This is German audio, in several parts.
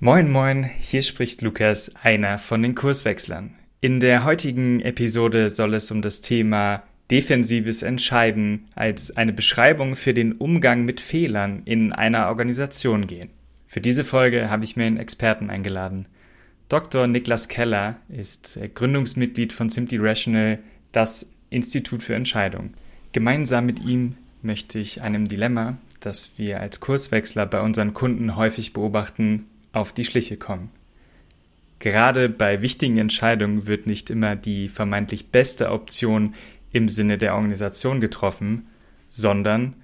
Moin, moin, hier spricht Lukas, einer von den Kurswechslern. In der heutigen Episode soll es um das Thema defensives Entscheiden als eine Beschreibung für den Umgang mit Fehlern in einer Organisation gehen. Für diese Folge habe ich mir einen Experten eingeladen. Dr. Niklas Keller ist Gründungsmitglied von Simply Rational, das Institut für Entscheidung. Gemeinsam mit ihm möchte ich einem Dilemma, das wir als Kurswechsler bei unseren Kunden häufig beobachten, auf die Schliche kommen. Gerade bei wichtigen Entscheidungen wird nicht immer die vermeintlich beste Option im Sinne der Organisation getroffen, sondern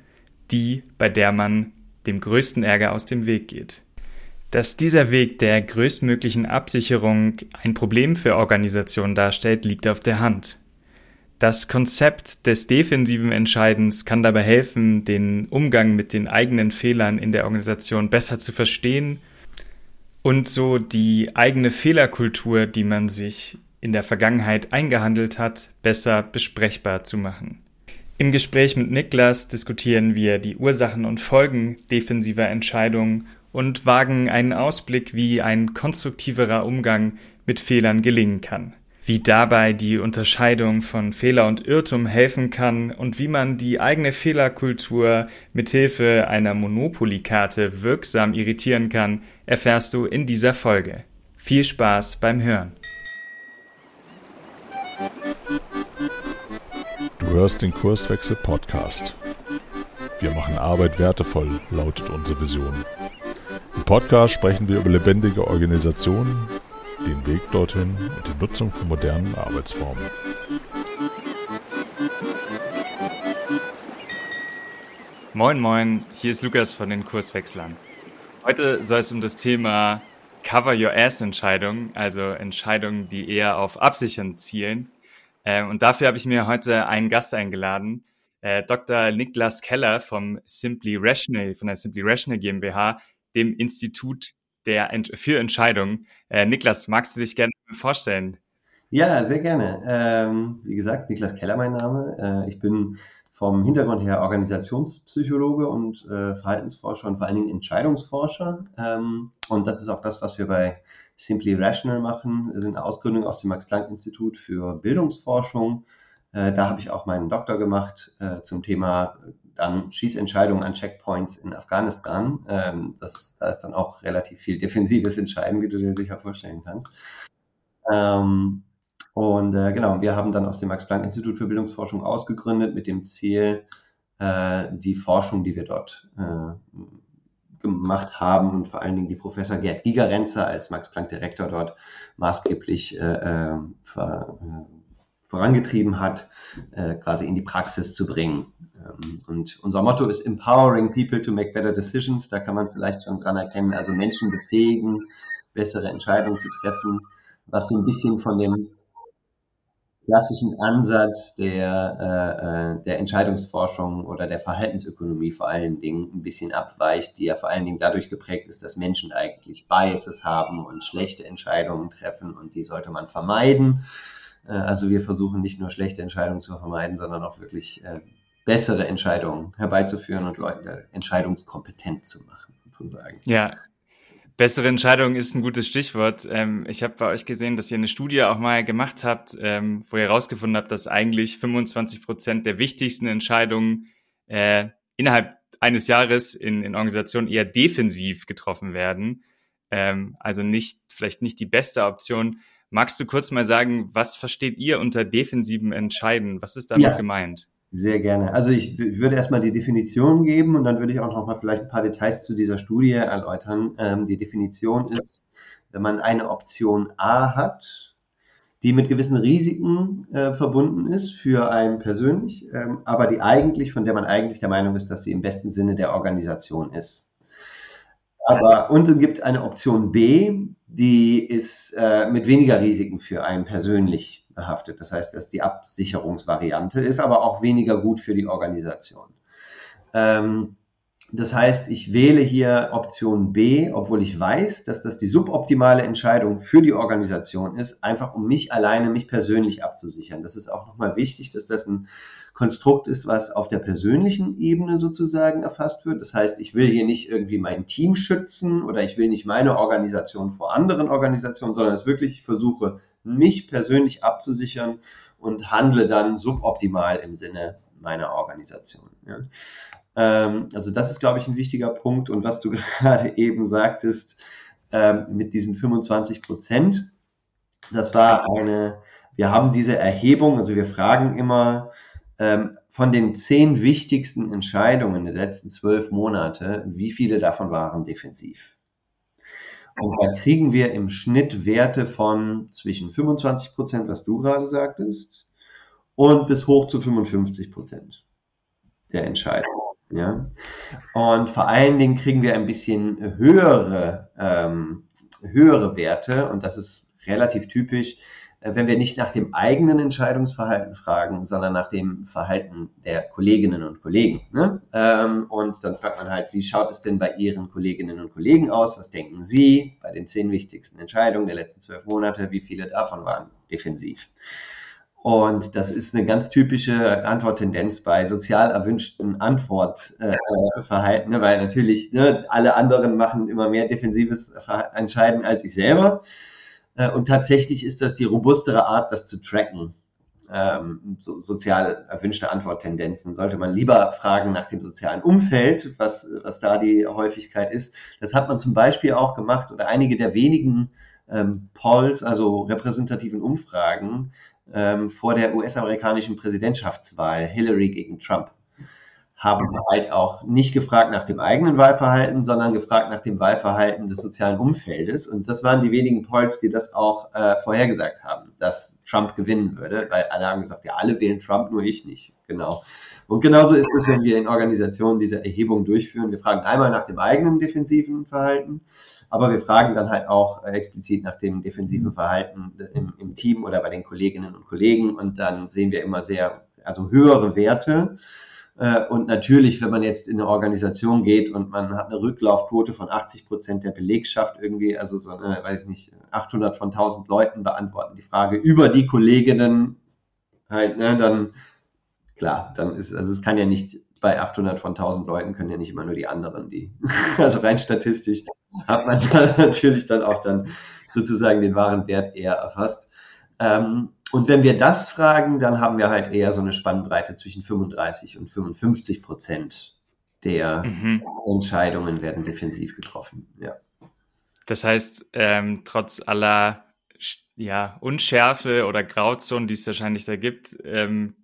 die, bei der man dem größten Ärger aus dem Weg geht. Dass dieser Weg der größtmöglichen Absicherung ein Problem für Organisationen darstellt, liegt auf der Hand. Das Konzept des defensiven Entscheidens kann dabei helfen, den Umgang mit den eigenen Fehlern in der Organisation besser zu verstehen und so die eigene Fehlerkultur, die man sich in der Vergangenheit eingehandelt hat, besser besprechbar zu machen. Im Gespräch mit Niklas diskutieren wir die Ursachen und Folgen defensiver Entscheidungen und wagen einen Ausblick, wie ein konstruktiverer Umgang mit Fehlern gelingen kann wie dabei die Unterscheidung von Fehler und Irrtum helfen kann und wie man die eigene Fehlerkultur mithilfe einer Monopoly-Karte wirksam irritieren kann, erfährst du in dieser Folge. Viel Spaß beim Hören. Du hörst den Kurswechsel Podcast. Wir machen Arbeit wertevoll, lautet unsere Vision. Im Podcast sprechen wir über lebendige Organisationen, den Weg dorthin und die Nutzung von modernen Arbeitsformen. Moin, moin, hier ist Lukas von den Kurswechslern. Heute soll es um das Thema Cover Your Ass Entscheidungen, also Entscheidungen, die eher auf Absichern zielen. Ähm, und dafür habe ich mir heute einen Gast eingeladen, äh, Dr. Niklas Keller vom Simply Rational, von der Simply Rational GmbH, dem Institut der Ent für Entscheidungen. Äh, Niklas, magst du dich gerne vorstellen? Ja, sehr gerne. Ähm, wie gesagt, Niklas Keller mein Name. Äh, ich bin vom Hintergrund her Organisationspsychologe und äh, Verhaltensforscher und vor allen Dingen Entscheidungsforscher. Ähm, und das ist auch das, was wir bei Simply Rational machen. Wir sind eine Ausgründung aus dem Max-Planck-Institut für Bildungsforschung. Äh, da habe ich auch meinen Doktor gemacht äh, zum Thema dann Schießentscheidungen an Checkpoints in Afghanistan. Ähm, das, da ist dann auch relativ viel defensives Entscheiden, wie du dir sicher vorstellen kannst. Ähm, und äh, genau, wir haben dann aus dem Max-Planck-Institut für Bildungsforschung ausgegründet mit dem Ziel, äh, die Forschung, die wir dort äh, gemacht haben und vor allen Dingen die Professor Gerd Gigerenzer als Max-Planck-Direktor dort maßgeblich äh, äh, ver, äh, vorangetrieben hat, äh, quasi in die Praxis zu bringen. Ähm, und unser Motto ist Empowering People to Make Better Decisions. Da kann man vielleicht schon dran erkennen, also Menschen befähigen, bessere Entscheidungen zu treffen, was so ein bisschen von dem klassischen Ansatz der, äh, äh, der Entscheidungsforschung oder der Verhaltensökonomie vor allen Dingen ein bisschen abweicht, die ja vor allen Dingen dadurch geprägt ist, dass Menschen eigentlich Biases haben und schlechte Entscheidungen treffen und die sollte man vermeiden. Äh, also wir versuchen nicht nur schlechte Entscheidungen zu vermeiden, sondern auch wirklich äh, bessere Entscheidungen herbeizuführen und Leute entscheidungskompetent zu machen, sozusagen. Ja, Bessere Entscheidung ist ein gutes Stichwort. Ähm, ich habe bei euch gesehen, dass ihr eine Studie auch mal gemacht habt, ähm, wo ihr herausgefunden habt, dass eigentlich 25 Prozent der wichtigsten Entscheidungen äh, innerhalb eines Jahres in, in Organisationen eher defensiv getroffen werden. Ähm, also nicht, vielleicht nicht die beste Option. Magst du kurz mal sagen, was versteht ihr unter defensiven Entscheiden? Was ist damit ja, gemeint? Sehr gerne. Also ich würde erstmal die Definition geben und dann würde ich auch noch mal vielleicht ein paar Details zu dieser Studie erläutern. Ähm, die Definition ist, wenn man eine Option A hat, die mit gewissen Risiken äh, verbunden ist für einen persönlich, ähm, aber die eigentlich, von der man eigentlich der Meinung ist, dass sie im besten Sinne der Organisation ist. Aber und es gibt eine Option B, die ist äh, mit weniger Risiken für einen persönlich behaftet. Das heißt, dass die Absicherungsvariante ist aber auch weniger gut für die Organisation. Ähm, das heißt, ich wähle hier Option B, obwohl ich weiß, dass das die suboptimale Entscheidung für die Organisation ist, einfach um mich alleine, mich persönlich abzusichern. Das ist auch nochmal wichtig, dass das ein Konstrukt ist, was auf der persönlichen Ebene sozusagen erfasst wird. Das heißt, ich will hier nicht irgendwie mein Team schützen oder ich will nicht meine Organisation vor anderen Organisationen, sondern es wirklich, ich versuche, mich persönlich abzusichern und handle dann suboptimal im Sinne meiner Organisation. Ja. Ähm, also das ist, glaube ich, ein wichtiger Punkt. Und was du gerade eben sagtest ähm, mit diesen 25 Prozent, das war eine, wir haben diese Erhebung, also wir fragen immer ähm, von den zehn wichtigsten Entscheidungen der letzten zwölf Monate, wie viele davon waren defensiv? Und da kriegen wir im Schnitt Werte von zwischen 25 Prozent, was du gerade sagtest, und bis hoch zu 55 Prozent der Entscheidungen. Ja? Und vor allen Dingen kriegen wir ein bisschen höhere, ähm, höhere Werte und das ist relativ typisch, äh, wenn wir nicht nach dem eigenen Entscheidungsverhalten fragen, sondern nach dem Verhalten der Kolleginnen und Kollegen. Ne? Ähm, und dann fragt man halt, wie schaut es denn bei Ihren Kolleginnen und Kollegen aus? Was denken Sie bei den zehn wichtigsten Entscheidungen der letzten zwölf Monate? Wie viele davon waren defensiv? Und das ist eine ganz typische Antworttendenz bei sozial erwünschten Antwortverhalten, äh, ne? weil natürlich ne, alle anderen machen immer mehr defensives Entscheiden als ich selber. Äh, und tatsächlich ist das die robustere Art, das zu tracken. Ähm, so, sozial erwünschte Antworttendenzen sollte man lieber fragen nach dem sozialen Umfeld, was, was da die Häufigkeit ist. Das hat man zum Beispiel auch gemacht oder einige der wenigen ähm, Polls, also repräsentativen Umfragen, ähm, vor der US-amerikanischen Präsidentschaftswahl, Hillary gegen Trump, haben halt auch nicht gefragt nach dem eigenen Wahlverhalten, sondern gefragt nach dem Wahlverhalten des sozialen Umfeldes. Und das waren die wenigen Polls, die das auch äh, vorhergesagt haben, dass Trump gewinnen würde, weil alle haben gesagt, ja, alle wählen Trump, nur ich nicht. Genau. Und genauso ist es, wenn wir in Organisationen diese Erhebung durchführen. Wir fragen einmal nach dem eigenen defensiven Verhalten aber wir fragen dann halt auch äh, explizit nach dem defensiven Verhalten im, im, Team oder bei den Kolleginnen und Kollegen und dann sehen wir immer sehr, also höhere Werte. Äh, und natürlich, wenn man jetzt in eine Organisation geht und man hat eine Rücklaufquote von 80 Prozent der Belegschaft irgendwie, also so, weiß ich nicht, 800 von 1000 Leuten beantworten die Frage über die Kolleginnen halt, ne, dann klar, dann ist, also es kann ja nicht bei 800 von 1000 Leuten können ja nicht immer nur die anderen, die, also rein statistisch hat man da natürlich dann auch dann sozusagen den wahren Wert eher erfasst. Ähm, und wenn wir das fragen, dann haben wir halt eher so eine Spannbreite zwischen 35 und 55 Prozent der mhm. Entscheidungen werden defensiv getroffen. Ja. Das heißt, ähm, trotz aller ja, Unschärfe oder Grauzonen, die es wahrscheinlich da gibt, ähm,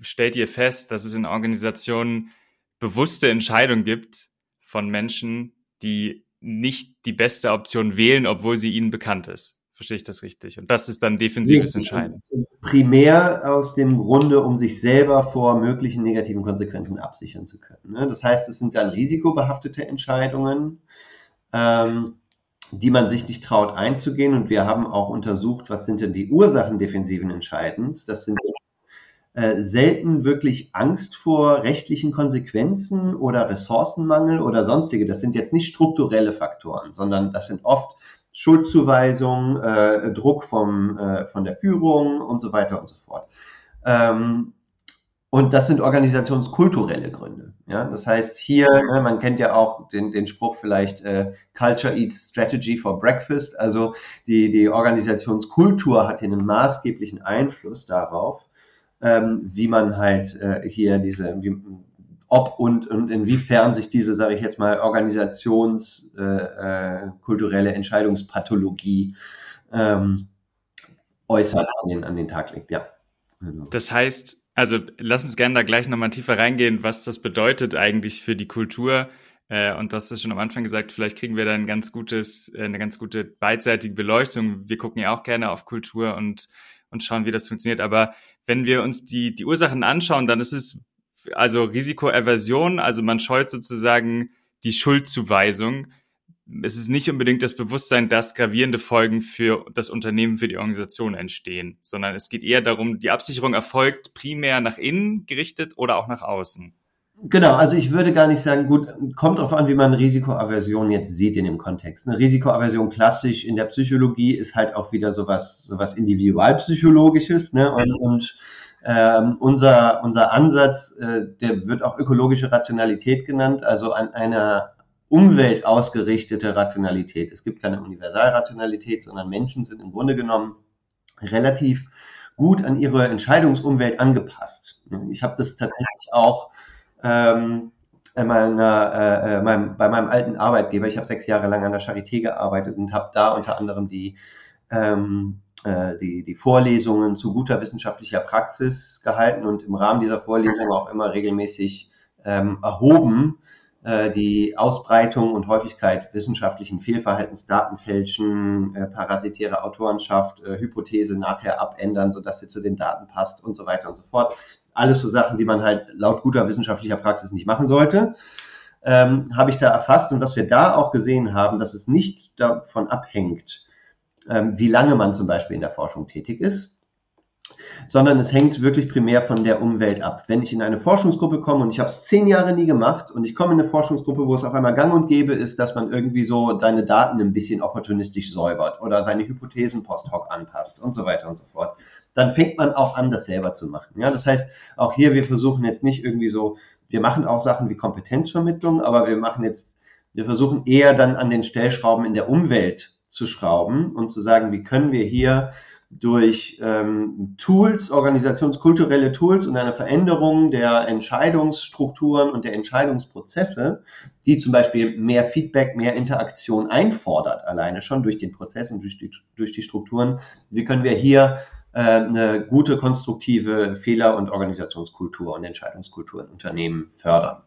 stellt ihr fest, dass es in Organisationen bewusste Entscheidungen gibt von Menschen, die nicht die beste Option wählen, obwohl sie ihnen bekannt ist. Verstehe ich das richtig? Und das ist dann defensives Entscheiden. Primär aus dem Grunde, um sich selber vor möglichen negativen Konsequenzen absichern zu können. Ne? Das heißt, es sind dann risikobehaftete Entscheidungen, ähm, die man sich nicht traut einzugehen. Und wir haben auch untersucht, was sind denn die Ursachen defensiven Entscheidens. Das sind äh, selten wirklich Angst vor rechtlichen Konsequenzen oder Ressourcenmangel oder sonstige. Das sind jetzt nicht strukturelle Faktoren, sondern das sind oft Schuldzuweisungen, äh, Druck vom, äh, von der Führung und so weiter und so fort. Ähm, und das sind organisationskulturelle Gründe. Ja? Das heißt, hier, ne, man kennt ja auch den, den Spruch vielleicht, äh, Culture eats Strategy for Breakfast. Also die, die Organisationskultur hat hier einen maßgeblichen Einfluss darauf, ähm, wie man halt äh, hier diese, wie, ob und, und inwiefern sich diese, sage ich jetzt mal, organisationskulturelle äh, äh, Entscheidungspathologie ähm, äußert, an den, an den Tag legt, ja. Genau. Das heißt, also lass uns gerne da gleich nochmal tiefer reingehen, was das bedeutet eigentlich für die Kultur. Äh, und hast es schon am Anfang gesagt, vielleicht kriegen wir da ein ganz gutes, äh, eine ganz gute beidseitige Beleuchtung. Wir gucken ja auch gerne auf Kultur und, und schauen, wie das funktioniert. Aber wenn wir uns die, die Ursachen anschauen, dann ist es also Risikoaversion, also man scheut sozusagen die Schuldzuweisung. Es ist nicht unbedingt das Bewusstsein, dass gravierende Folgen für das Unternehmen, für die Organisation entstehen, sondern es geht eher darum, die Absicherung erfolgt primär nach innen gerichtet oder auch nach außen. Genau, also ich würde gar nicht sagen, gut, kommt darauf an, wie man Risikoaversion jetzt sieht in dem Kontext. Eine Risikoaversion klassisch in der Psychologie ist halt auch wieder sowas, sowas Individualpsychologisches, ne? Und, und ähm, unser, unser Ansatz, äh, der wird auch ökologische Rationalität genannt, also an einer Umwelt ausgerichtete Rationalität. Es gibt keine Universalrationalität, sondern Menschen sind im Grunde genommen relativ gut an ihre Entscheidungsumwelt angepasst. Ich habe das tatsächlich auch ähm, meiner, äh, äh, meinem, bei meinem alten Arbeitgeber. Ich habe sechs Jahre lang an der Charité gearbeitet und habe da unter anderem die, ähm, äh, die, die Vorlesungen zu guter wissenschaftlicher Praxis gehalten und im Rahmen dieser Vorlesungen auch immer regelmäßig ähm, erhoben, äh, die Ausbreitung und Häufigkeit wissenschaftlichen Fehlverhaltens, Datenfälschen, äh, parasitäre Autorenschaft, äh, Hypothese nachher abändern, sodass sie zu den Daten passt und so weiter und so fort. Alles so Sachen, die man halt laut guter wissenschaftlicher Praxis nicht machen sollte. Ähm, habe ich da erfasst und was wir da auch gesehen haben, dass es nicht davon abhängt, wie lange man zum Beispiel in der Forschung tätig ist, sondern es hängt wirklich primär von der Umwelt ab. Wenn ich in eine Forschungsgruppe komme und ich habe es zehn Jahre nie gemacht und ich komme in eine Forschungsgruppe, wo es auf einmal gang und gäbe ist, dass man irgendwie so seine Daten ein bisschen opportunistisch säubert oder seine Hypothesen post hoc anpasst und so weiter und so fort, dann fängt man auch an, das selber zu machen. Ja, das heißt, auch hier, wir versuchen jetzt nicht irgendwie so, wir machen auch Sachen wie Kompetenzvermittlung, aber wir machen jetzt, wir versuchen eher dann an den Stellschrauben in der Umwelt zu schrauben und zu sagen, wie können wir hier durch ähm, Tools, organisationskulturelle Tools und eine Veränderung der Entscheidungsstrukturen und der Entscheidungsprozesse, die zum Beispiel mehr Feedback, mehr Interaktion einfordert, alleine schon durch den Prozess und durch die, durch die Strukturen, wie können wir hier äh, eine gute, konstruktive Fehler- und Organisationskultur und Entscheidungskultur in Unternehmen fördern.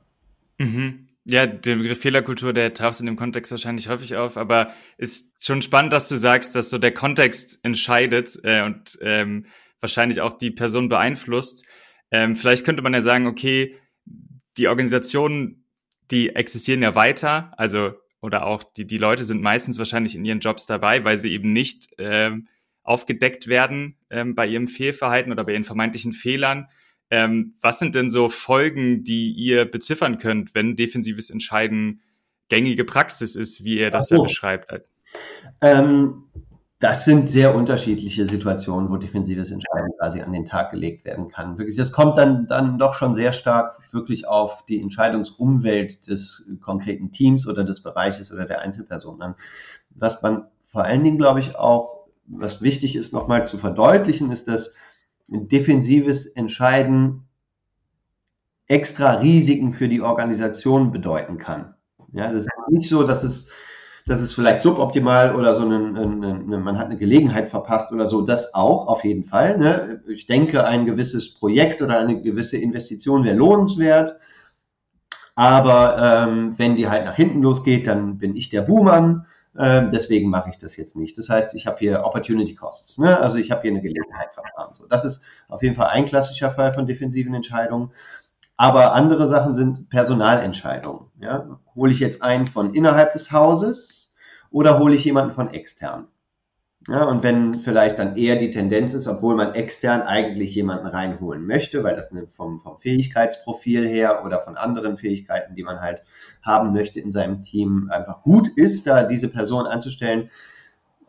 Mhm. Ja, der Begriff Fehlerkultur, der taucht in dem Kontext wahrscheinlich häufig auf, aber ist schon spannend, dass du sagst, dass so der Kontext entscheidet äh, und ähm, wahrscheinlich auch die Person beeinflusst. Ähm, vielleicht könnte man ja sagen, okay, die Organisationen, die existieren ja weiter, also oder auch die, die Leute sind meistens wahrscheinlich in ihren Jobs dabei, weil sie eben nicht ähm, aufgedeckt werden ähm, bei ihrem Fehlverhalten oder bei ihren vermeintlichen Fehlern. Ähm, was sind denn so Folgen, die ihr beziffern könnt, wenn defensives Entscheiden gängige Praxis ist, wie ihr das so. ja beschreibt? Ähm, das sind sehr unterschiedliche Situationen, wo defensives Entscheiden quasi an den Tag gelegt werden kann. Wirklich, das kommt dann, dann doch schon sehr stark wirklich auf die Entscheidungsumwelt des konkreten Teams oder des Bereiches oder der Einzelperson an. Was man vor allen Dingen, glaube ich, auch, was wichtig ist, nochmal zu verdeutlichen, ist, dass defensives Entscheiden extra Risiken für die Organisation bedeuten kann. Ja, das ist nicht so, dass es, dass es vielleicht suboptimal oder so eine, eine, man hat eine Gelegenheit verpasst oder so. Das auch auf jeden Fall. Ne? Ich denke, ein gewisses Projekt oder eine gewisse Investition wäre lohnenswert. Aber ähm, wenn die halt nach hinten losgeht, dann bin ich der Buhmann ähm, deswegen mache ich das jetzt nicht. Das heißt, ich habe hier Opportunity Costs. Ne? Also ich habe hier eine Gelegenheit verfahren. So, das ist auf jeden Fall ein klassischer Fall von defensiven Entscheidungen. Aber andere Sachen sind Personalentscheidungen. Ja? Hole ich jetzt einen von innerhalb des Hauses oder hole ich jemanden von extern? Ja, und wenn vielleicht dann eher die Tendenz ist, obwohl man extern eigentlich jemanden reinholen möchte, weil das vom, vom Fähigkeitsprofil her oder von anderen Fähigkeiten, die man halt haben möchte in seinem Team, einfach gut ist, da diese Person einzustellen,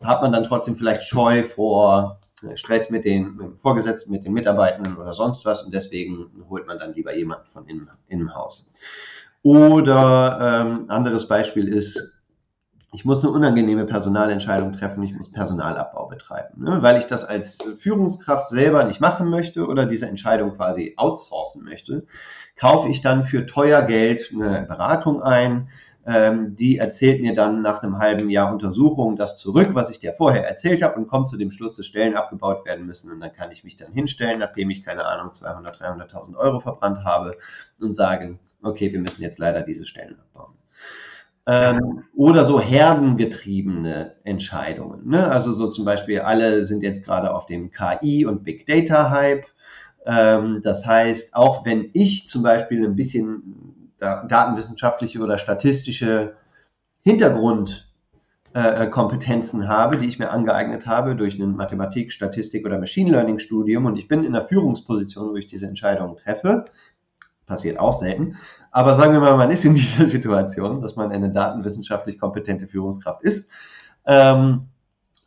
hat man dann trotzdem vielleicht Scheu vor äh, Stress mit den, mit Vorgesetzten, mit den Mitarbeitenden oder sonst was und deswegen holt man dann lieber jemanden von innen, im Haus. Oder ähm, anderes Beispiel ist, ich muss eine unangenehme Personalentscheidung treffen, ich muss Personalabbau betreiben, ne? weil ich das als Führungskraft selber nicht machen möchte oder diese Entscheidung quasi outsourcen möchte, kaufe ich dann für teuer Geld eine Beratung ein, ähm, die erzählt mir dann nach einem halben Jahr Untersuchung das zurück, was ich dir vorher erzählt habe und kommt zu dem Schluss, dass Stellen abgebaut werden müssen und dann kann ich mich dann hinstellen, nachdem ich keine Ahnung 200, 300.000 Euro verbrannt habe und sage, okay, wir müssen jetzt leider diese Stellen abbauen ähm, oder so herdengetriebene Entscheidungen. Ne? Also so zum Beispiel, alle sind jetzt gerade auf dem KI und Big Data Hype. Ähm, das heißt, auch wenn ich zum Beispiel ein bisschen datenwissenschaftliche oder statistische Hintergrundkompetenzen äh, habe, die ich mir angeeignet habe durch ein Mathematik, Statistik oder Machine Learning Studium und ich bin in der Führungsposition, wo ich diese Entscheidungen treffe, passiert auch selten. Aber sagen wir mal, man ist in dieser Situation, dass man eine datenwissenschaftlich kompetente Führungskraft ist. Ähm,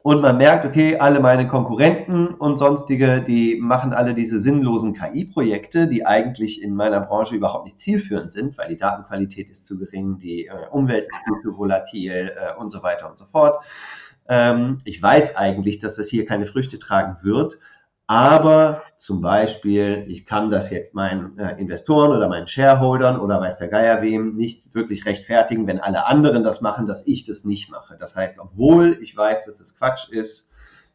und man merkt, okay, alle meine Konkurrenten und sonstige, die machen alle diese sinnlosen KI-Projekte, die eigentlich in meiner Branche überhaupt nicht zielführend sind, weil die Datenqualität ist zu gering, die äh, Umwelt ist viel zu volatil äh, und so weiter und so fort. Ähm, ich weiß eigentlich, dass das hier keine Früchte tragen wird, aber zum Beispiel, ich kann das jetzt meinen äh, Investoren oder meinen Shareholdern oder weiß der Geier wem nicht wirklich rechtfertigen, wenn alle anderen das machen, dass ich das nicht mache. Das heißt, obwohl ich weiß, dass das Quatsch ist,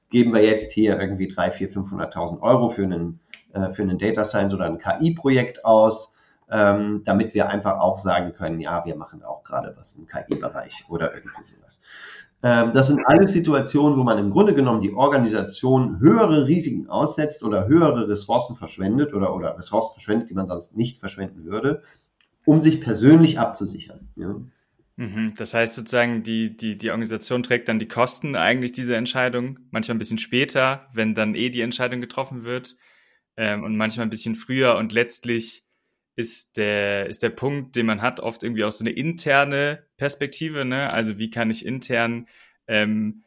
geben wir jetzt hier irgendwie 3, 4, 500.000 Euro für einen, äh, für einen Data Science oder ein KI-Projekt aus, ähm, damit wir einfach auch sagen können, ja, wir machen auch gerade was im KI-Bereich oder irgendwie sowas. Ähm, das sind alles Situationen, wo man im Grunde genommen die Organisation höhere Risiken aussetzt oder höhere Ressourcen verschwendet oder, oder Ressourcen verschwendet, die man sonst nicht verschwenden würde, um sich persönlich abzusichern. Ja. Mhm. Das heißt sozusagen, die, die, die Organisation trägt dann die Kosten eigentlich dieser Entscheidung, manchmal ein bisschen später, wenn dann eh die Entscheidung getroffen wird ähm, und manchmal ein bisschen früher und letztlich ist der, ist der Punkt, den man hat, oft irgendwie auch so eine interne Perspektive, ne? Also wie kann ich intern, ähm,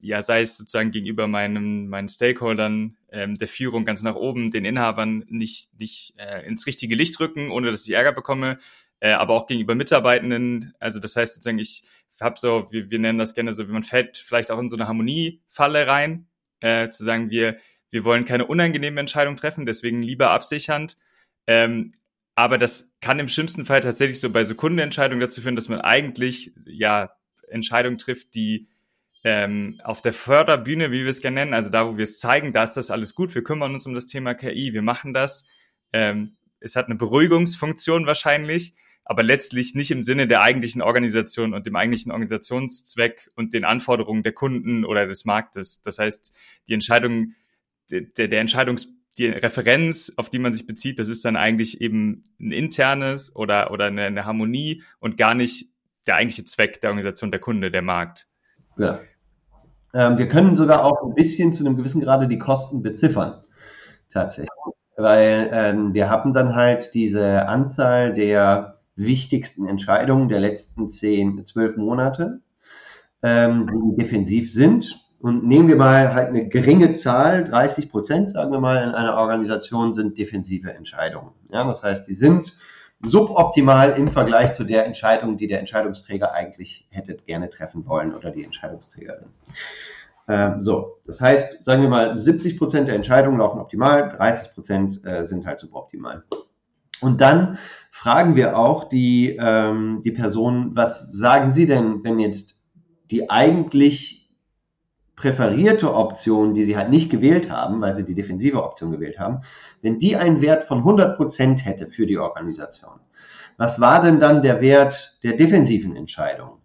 ja, sei es sozusagen gegenüber meinem, meinen Stakeholdern, ähm, der Führung ganz nach oben, den Inhabern nicht, nicht äh, ins richtige Licht rücken, ohne dass ich Ärger bekomme, äh, aber auch gegenüber Mitarbeitenden. Also das heißt sozusagen, ich habe so, wir, wir nennen das gerne so, man fällt vielleicht auch in so eine Harmoniefalle rein, äh, zu sagen, wir, wir wollen keine unangenehme Entscheidung treffen, deswegen lieber absichernd. Ähm, aber das kann im schlimmsten Fall tatsächlich so bei so Kundenentscheidungen dazu führen, dass man eigentlich ja Entscheidungen trifft, die ähm, auf der Förderbühne, wie wir es gerne nennen, also da, wo wir es zeigen, da ist das alles gut, wir kümmern uns um das Thema KI, wir machen das. Ähm, es hat eine Beruhigungsfunktion wahrscheinlich, aber letztlich nicht im Sinne der eigentlichen Organisation und dem eigentlichen Organisationszweck und den Anforderungen der Kunden oder des Marktes. Das heißt, die Entscheidung, der, der Entscheidungs die Referenz, auf die man sich bezieht, das ist dann eigentlich eben ein internes oder, oder eine, eine Harmonie und gar nicht der eigentliche Zweck der Organisation, der Kunde, der Markt. Ja. Ähm, wir können sogar auch ein bisschen zu einem gewissen Grade die Kosten beziffern, tatsächlich. Weil ähm, wir haben dann halt diese Anzahl der wichtigsten Entscheidungen der letzten zehn, zwölf Monate, ähm, die defensiv sind und nehmen wir mal halt eine geringe Zahl, 30 Prozent, sagen wir mal, in einer Organisation sind defensive Entscheidungen. Ja, das heißt, die sind suboptimal im Vergleich zu der Entscheidung, die der Entscheidungsträger eigentlich hätte gerne treffen wollen oder die Entscheidungsträgerin. Ähm, so, das heißt, sagen wir mal, 70 Prozent der Entscheidungen laufen optimal, 30 Prozent äh, sind halt suboptimal. Und dann fragen wir auch die, ähm, die Person, was sagen Sie denn, wenn jetzt die eigentlich präferierte Option, die sie halt nicht gewählt haben, weil sie die defensive Option gewählt haben, wenn die einen Wert von 100 Prozent hätte für die Organisation, was war denn dann der Wert der defensiven Entscheidung?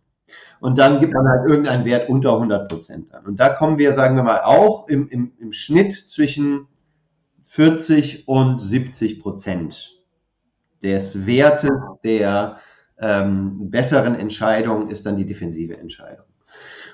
Und dann gibt man halt irgendeinen Wert unter 100 Prozent an. Und da kommen wir, sagen wir mal, auch im, im, im Schnitt zwischen 40 und 70 Prozent des Wertes der ähm, besseren Entscheidung ist dann die defensive Entscheidung.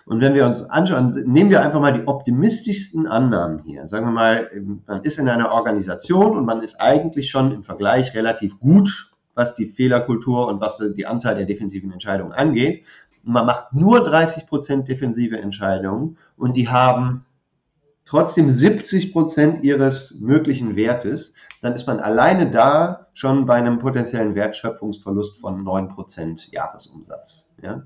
Und wenn wir uns anschauen, nehmen wir einfach mal die optimistischsten Annahmen hier. Sagen wir mal, man ist in einer Organisation und man ist eigentlich schon im Vergleich relativ gut, was die Fehlerkultur und was die Anzahl der defensiven Entscheidungen angeht. man macht nur 30 Prozent defensive Entscheidungen und die haben trotzdem 70 Prozent ihres möglichen Wertes, dann ist man alleine da schon bei einem potenziellen Wertschöpfungsverlust von 9 Prozent Jahresumsatz. Ja?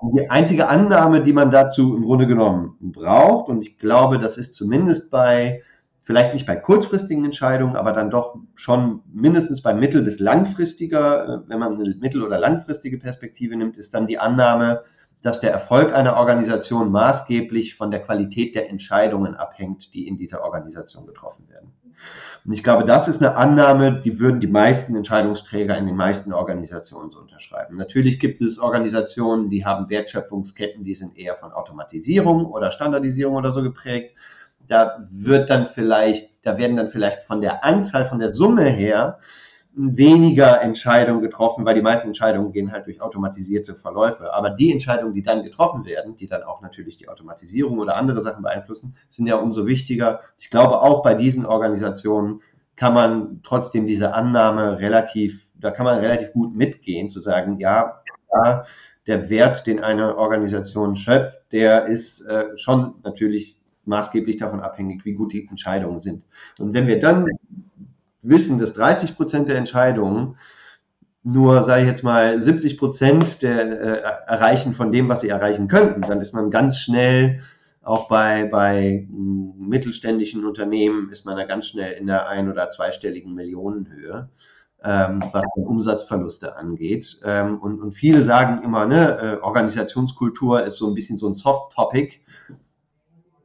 Die einzige Annahme, die man dazu im Grunde genommen braucht, und ich glaube, das ist zumindest bei, vielleicht nicht bei kurzfristigen Entscheidungen, aber dann doch schon mindestens bei mittel- bis langfristiger, äh, wenn man eine mittel- oder langfristige Perspektive nimmt, ist dann die Annahme, dass der Erfolg einer Organisation maßgeblich von der Qualität der Entscheidungen abhängt, die in dieser Organisation getroffen werden. Und ich glaube, das ist eine Annahme, die würden die meisten Entscheidungsträger in den meisten Organisationen so unterschreiben. Natürlich gibt es Organisationen, die haben Wertschöpfungsketten, die sind eher von Automatisierung oder Standardisierung oder so geprägt. Da wird dann vielleicht, da werden dann vielleicht von der Anzahl, von der Summe her weniger Entscheidungen getroffen, weil die meisten Entscheidungen gehen halt durch automatisierte Verläufe. Aber die Entscheidungen, die dann getroffen werden, die dann auch natürlich die Automatisierung oder andere Sachen beeinflussen, sind ja umso wichtiger. Ich glaube, auch bei diesen Organisationen kann man trotzdem diese Annahme relativ, da kann man relativ gut mitgehen, zu sagen, ja, ja der Wert, den eine Organisation schöpft, der ist äh, schon natürlich maßgeblich davon abhängig, wie gut die Entscheidungen sind. Und wenn wir dann wissen, dass 30 Prozent der Entscheidungen nur, sage ich jetzt mal, 70 Prozent der äh, erreichen von dem, was sie erreichen könnten, dann ist man ganz schnell auch bei, bei mittelständischen Unternehmen ist man da ganz schnell in der ein- oder zweistelligen Millionenhöhe, ähm, was Umsatzverluste angeht. Ähm, und, und viele sagen immer, ne, äh, Organisationskultur ist so ein bisschen so ein Soft-Topic.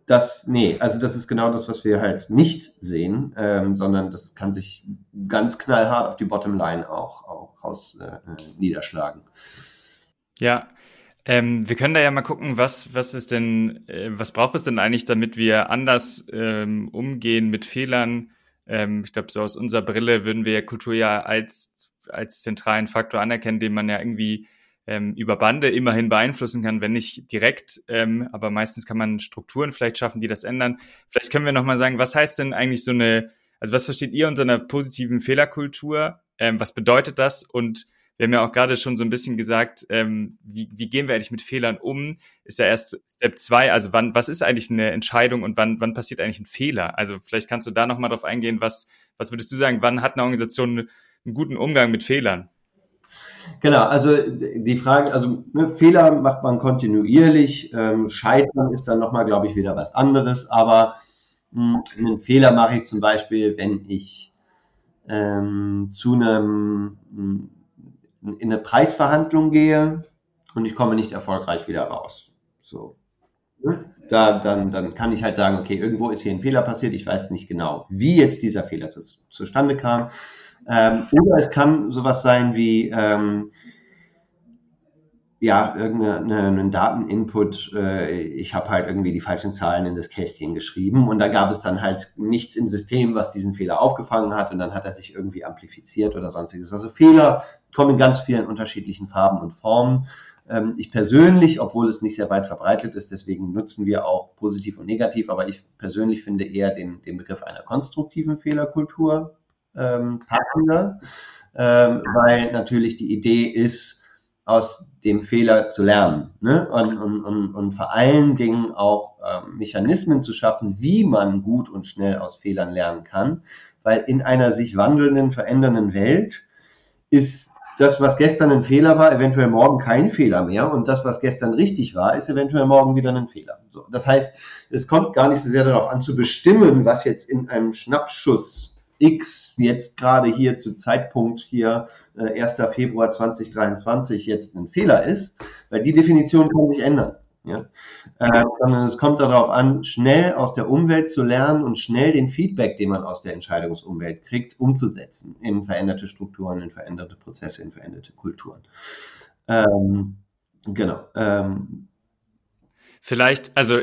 Das, nee, also das ist genau das, was wir halt nicht sehen, ähm, sondern das kann sich ganz knallhart auf die Bottomline auch, auch raus äh, niederschlagen. Ja, ähm, wir können da ja mal gucken, was, was ist denn, äh, was braucht es denn eigentlich, damit wir anders ähm, umgehen mit Fehlern? Ähm, ich glaube, so aus unserer Brille würden wir Kultur ja als, als zentralen Faktor anerkennen, den man ja irgendwie ähm, über Bande immerhin beeinflussen kann, wenn nicht direkt, ähm, aber meistens kann man Strukturen vielleicht schaffen, die das ändern. Vielleicht können wir nochmal sagen, was heißt denn eigentlich so eine, also was versteht ihr unter einer positiven Fehlerkultur? Ähm, was bedeutet das? Und wir haben ja auch gerade schon so ein bisschen gesagt, ähm, wie, wie gehen wir eigentlich mit Fehlern um? Ist ja erst Step zwei, also wann, was ist eigentlich eine Entscheidung und wann, wann passiert eigentlich ein Fehler? Also vielleicht kannst du da nochmal drauf eingehen, was, was würdest du sagen, wann hat eine Organisation einen guten Umgang mit Fehlern? Genau, also die Frage, also ne, Fehler macht man kontinuierlich, ähm, Scheitern ist dann nochmal, glaube ich, wieder was anderes, aber mh, hm, einen Fehler mache ich zum Beispiel, wenn ich ähm, zu einem hm, in eine Preisverhandlung gehe und ich komme nicht erfolgreich wieder raus. So. Ne? Da, dann, dann kann ich halt sagen, okay, irgendwo ist hier ein Fehler passiert, ich weiß nicht genau, wie jetzt dieser Fehler zu, zustande kam. Ähm, oder es kann sowas sein wie, ähm, ja, irgendeinen Dateninput, äh, ich habe halt irgendwie die falschen Zahlen in das Kästchen geschrieben und da gab es dann halt nichts im System, was diesen Fehler aufgefangen hat und dann hat er sich irgendwie amplifiziert oder sonstiges. Also Fehler kommen in ganz vielen unterschiedlichen Farben und Formen. Ähm, ich persönlich, obwohl es nicht sehr weit verbreitet ist, deswegen nutzen wir auch positiv und negativ, aber ich persönlich finde eher den, den Begriff einer konstruktiven Fehlerkultur ähm, ähm, weil natürlich die Idee ist, aus dem Fehler zu lernen ne? und, und, und, und vor allen Dingen auch ähm, Mechanismen zu schaffen, wie man gut und schnell aus Fehlern lernen kann, weil in einer sich wandelnden, verändernden Welt ist das, was gestern ein Fehler war, eventuell morgen kein Fehler mehr und das, was gestern richtig war, ist eventuell morgen wieder ein Fehler. So, das heißt, es kommt gar nicht so sehr darauf an zu bestimmen, was jetzt in einem Schnappschuss X jetzt gerade hier zu Zeitpunkt hier äh, 1. Februar 2023 jetzt ein Fehler ist, weil die Definition kann sich ändern. Ja? Äh, sondern es kommt darauf an, schnell aus der Umwelt zu lernen und schnell den Feedback, den man aus der Entscheidungsumwelt kriegt, umzusetzen in veränderte Strukturen, in veränderte Prozesse, in veränderte Kulturen. Ähm, genau. Ähm, Vielleicht, also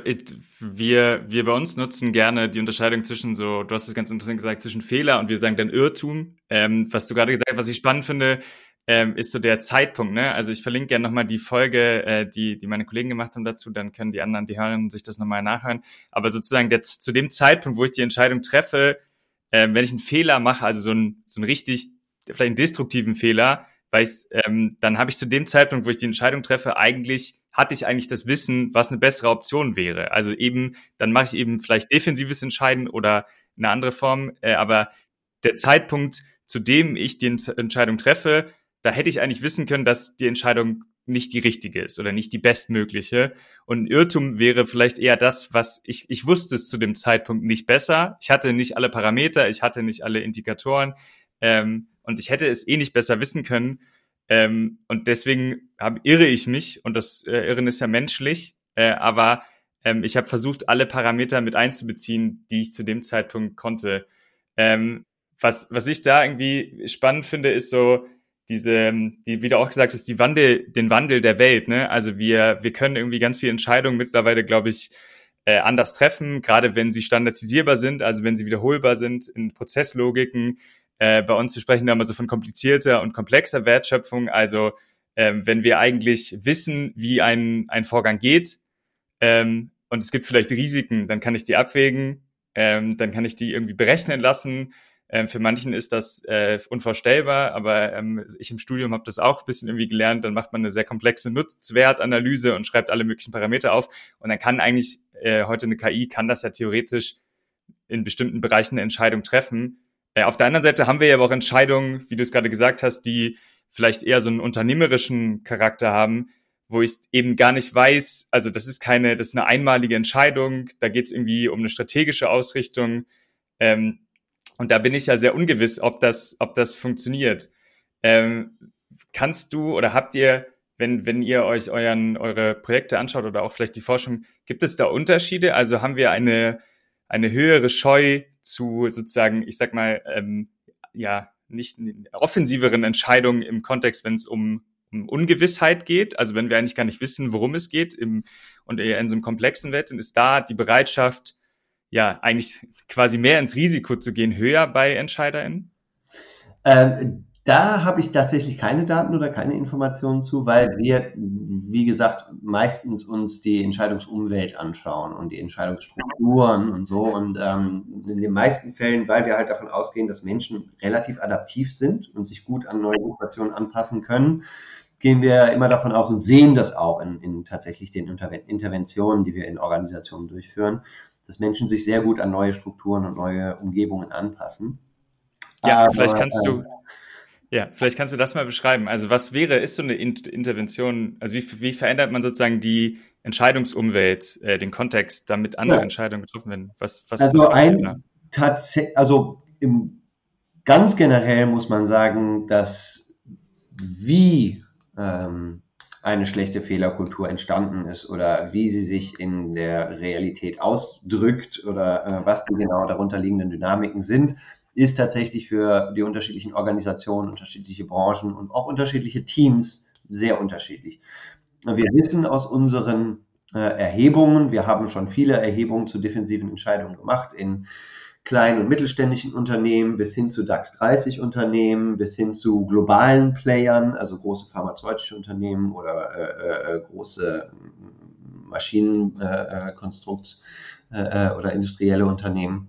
wir, wir bei uns nutzen gerne die Unterscheidung zwischen so, du hast es ganz interessant gesagt, zwischen Fehler und wir sagen dann Irrtum. Ähm, was du gerade gesagt hast, was ich spannend finde, ähm, ist so der Zeitpunkt. Ne? Also ich verlinke gerne nochmal die Folge, äh, die, die meine Kollegen gemacht haben dazu, dann können die anderen, die hören, sich das nochmal nachhören. Aber sozusagen der, zu dem Zeitpunkt, wo ich die Entscheidung treffe, äh, wenn ich einen Fehler mache, also so ein, so ein richtig, vielleicht einen destruktiven Fehler, weil ich, ähm, dann habe ich zu dem Zeitpunkt, wo ich die Entscheidung treffe, eigentlich hatte ich eigentlich das Wissen, was eine bessere Option wäre. Also eben, dann mache ich eben vielleicht defensives Entscheiden oder eine andere Form, äh, aber der Zeitpunkt, zu dem ich die Entscheidung treffe, da hätte ich eigentlich wissen können, dass die Entscheidung nicht die richtige ist oder nicht die bestmögliche. Und ein Irrtum wäre vielleicht eher das, was ich, ich wusste es zu dem Zeitpunkt nicht besser. Ich hatte nicht alle Parameter, ich hatte nicht alle Indikatoren ähm, und ich hätte es eh nicht besser wissen können. Ähm, und deswegen hab, irre ich mich, und das äh, Irren ist ja menschlich, äh, aber ähm, ich habe versucht, alle Parameter mit einzubeziehen, die ich zu dem Zeitpunkt konnte. Ähm, was, was ich da irgendwie spannend finde, ist so diese, die, wie du auch gesagt hast, die Wandel, den Wandel der Welt. Ne? Also wir, wir können irgendwie ganz viele Entscheidungen mittlerweile, glaube ich, äh, anders treffen, gerade wenn sie standardisierbar sind, also wenn sie wiederholbar sind in Prozesslogiken, äh, bei uns, wir sprechen da immer so von komplizierter und komplexer Wertschöpfung. Also ähm, wenn wir eigentlich wissen, wie ein, ein Vorgang geht ähm, und es gibt vielleicht Risiken, dann kann ich die abwägen, ähm, dann kann ich die irgendwie berechnen lassen. Ähm, für manchen ist das äh, unvorstellbar, aber ähm, ich im Studium habe das auch ein bisschen irgendwie gelernt. Dann macht man eine sehr komplexe Nutzwertanalyse und schreibt alle möglichen Parameter auf. Und dann kann eigentlich äh, heute eine KI, kann das ja theoretisch in bestimmten Bereichen eine Entscheidung treffen. Äh, auf der anderen Seite haben wir ja auch Entscheidungen, wie du es gerade gesagt hast, die vielleicht eher so einen unternehmerischen Charakter haben, wo ich eben gar nicht weiß, also das ist keine, das ist eine einmalige Entscheidung, da geht es irgendwie um eine strategische Ausrichtung. Ähm, und da bin ich ja sehr ungewiss, ob das, ob das funktioniert. Ähm, kannst du oder habt ihr, wenn, wenn ihr euch euren, eure Projekte anschaut oder auch vielleicht die Forschung, gibt es da Unterschiede? Also haben wir eine, eine höhere Scheu zu sozusagen, ich sag mal, ähm, ja, nicht offensiveren Entscheidungen im Kontext, wenn es um, um Ungewissheit geht, also wenn wir eigentlich gar nicht wissen, worum es geht im, und eher in so einem komplexen Welt sind, ist da die Bereitschaft, ja, eigentlich quasi mehr ins Risiko zu gehen, höher bei EntscheiderInnen? Ähm, da habe ich tatsächlich keine Daten oder keine Informationen zu, weil wir, wie gesagt, meistens uns die Entscheidungsumwelt anschauen und die Entscheidungsstrukturen und so. Und ähm, in den meisten Fällen, weil wir halt davon ausgehen, dass Menschen relativ adaptiv sind und sich gut an neue Situationen anpassen können, gehen wir immer davon aus und sehen das auch in, in tatsächlich den Interventionen, die wir in Organisationen durchführen, dass Menschen sich sehr gut an neue Strukturen und neue Umgebungen anpassen. Ja, Aber, vielleicht kannst du äh, ja, vielleicht kannst du das mal beschreiben. Also was wäre, ist so eine Intervention, also wie, wie verändert man sozusagen die Entscheidungsumwelt, äh, den Kontext, damit andere ja. Entscheidungen getroffen werden? Was, was, also was ein, tatsächlich, also im, ganz generell muss man sagen, dass wie ähm, eine schlechte Fehlerkultur entstanden ist oder wie sie sich in der Realität ausdrückt oder äh, was die genau darunter liegenden Dynamiken sind, ist tatsächlich für die unterschiedlichen Organisationen, unterschiedliche Branchen und auch unterschiedliche Teams sehr unterschiedlich. Wir wissen aus unseren äh, Erhebungen, wir haben schon viele Erhebungen zu defensiven Entscheidungen gemacht in kleinen und mittelständischen Unternehmen bis hin zu DAX 30 Unternehmen, bis hin zu globalen Playern, also große pharmazeutische Unternehmen oder äh, äh, große Maschinenkonstrukts- äh, äh, oder industrielle Unternehmen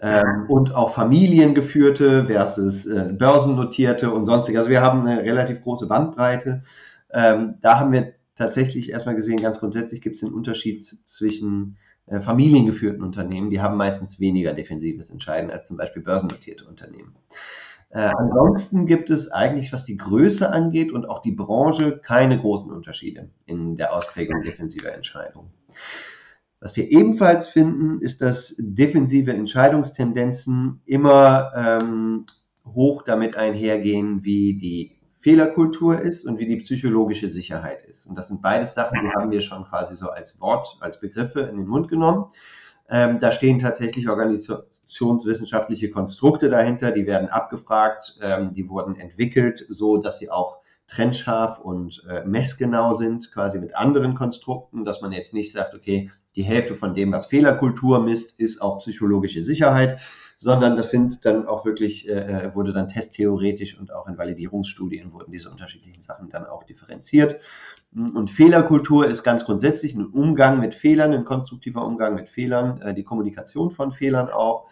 ähm, und auch familiengeführte versus äh, börsennotierte und sonstige. Also wir haben eine relativ große Bandbreite. Ähm, da haben wir tatsächlich erstmal gesehen, ganz grundsätzlich gibt es einen Unterschied zwischen äh, familiengeführten Unternehmen, die haben meistens weniger defensives Entscheiden als zum Beispiel börsennotierte Unternehmen. Äh, ansonsten gibt es eigentlich, was die Größe angeht und auch die Branche, keine großen Unterschiede in der Ausprägung defensiver Entscheidungen. Was wir ebenfalls finden, ist, dass defensive Entscheidungstendenzen immer ähm, hoch damit einhergehen, wie die Fehlerkultur ist und wie die psychologische Sicherheit ist. Und das sind beides Sachen, die haben wir schon quasi so als Wort, als Begriffe in den Mund genommen. Ähm, da stehen tatsächlich organisationswissenschaftliche Konstrukte dahinter, die werden abgefragt, ähm, die wurden entwickelt, so dass sie auch trennscharf und äh, messgenau sind, quasi mit anderen Konstrukten, dass man jetzt nicht sagt, okay, die Hälfte von dem, was Fehlerkultur misst, ist auch psychologische Sicherheit, sondern das sind dann auch wirklich, äh, äh, wurde dann testtheoretisch und auch in Validierungsstudien wurden diese unterschiedlichen Sachen dann auch differenziert. Und Fehlerkultur ist ganz grundsätzlich ein Umgang mit Fehlern, ein konstruktiver Umgang mit Fehlern, äh, die Kommunikation von Fehlern auch.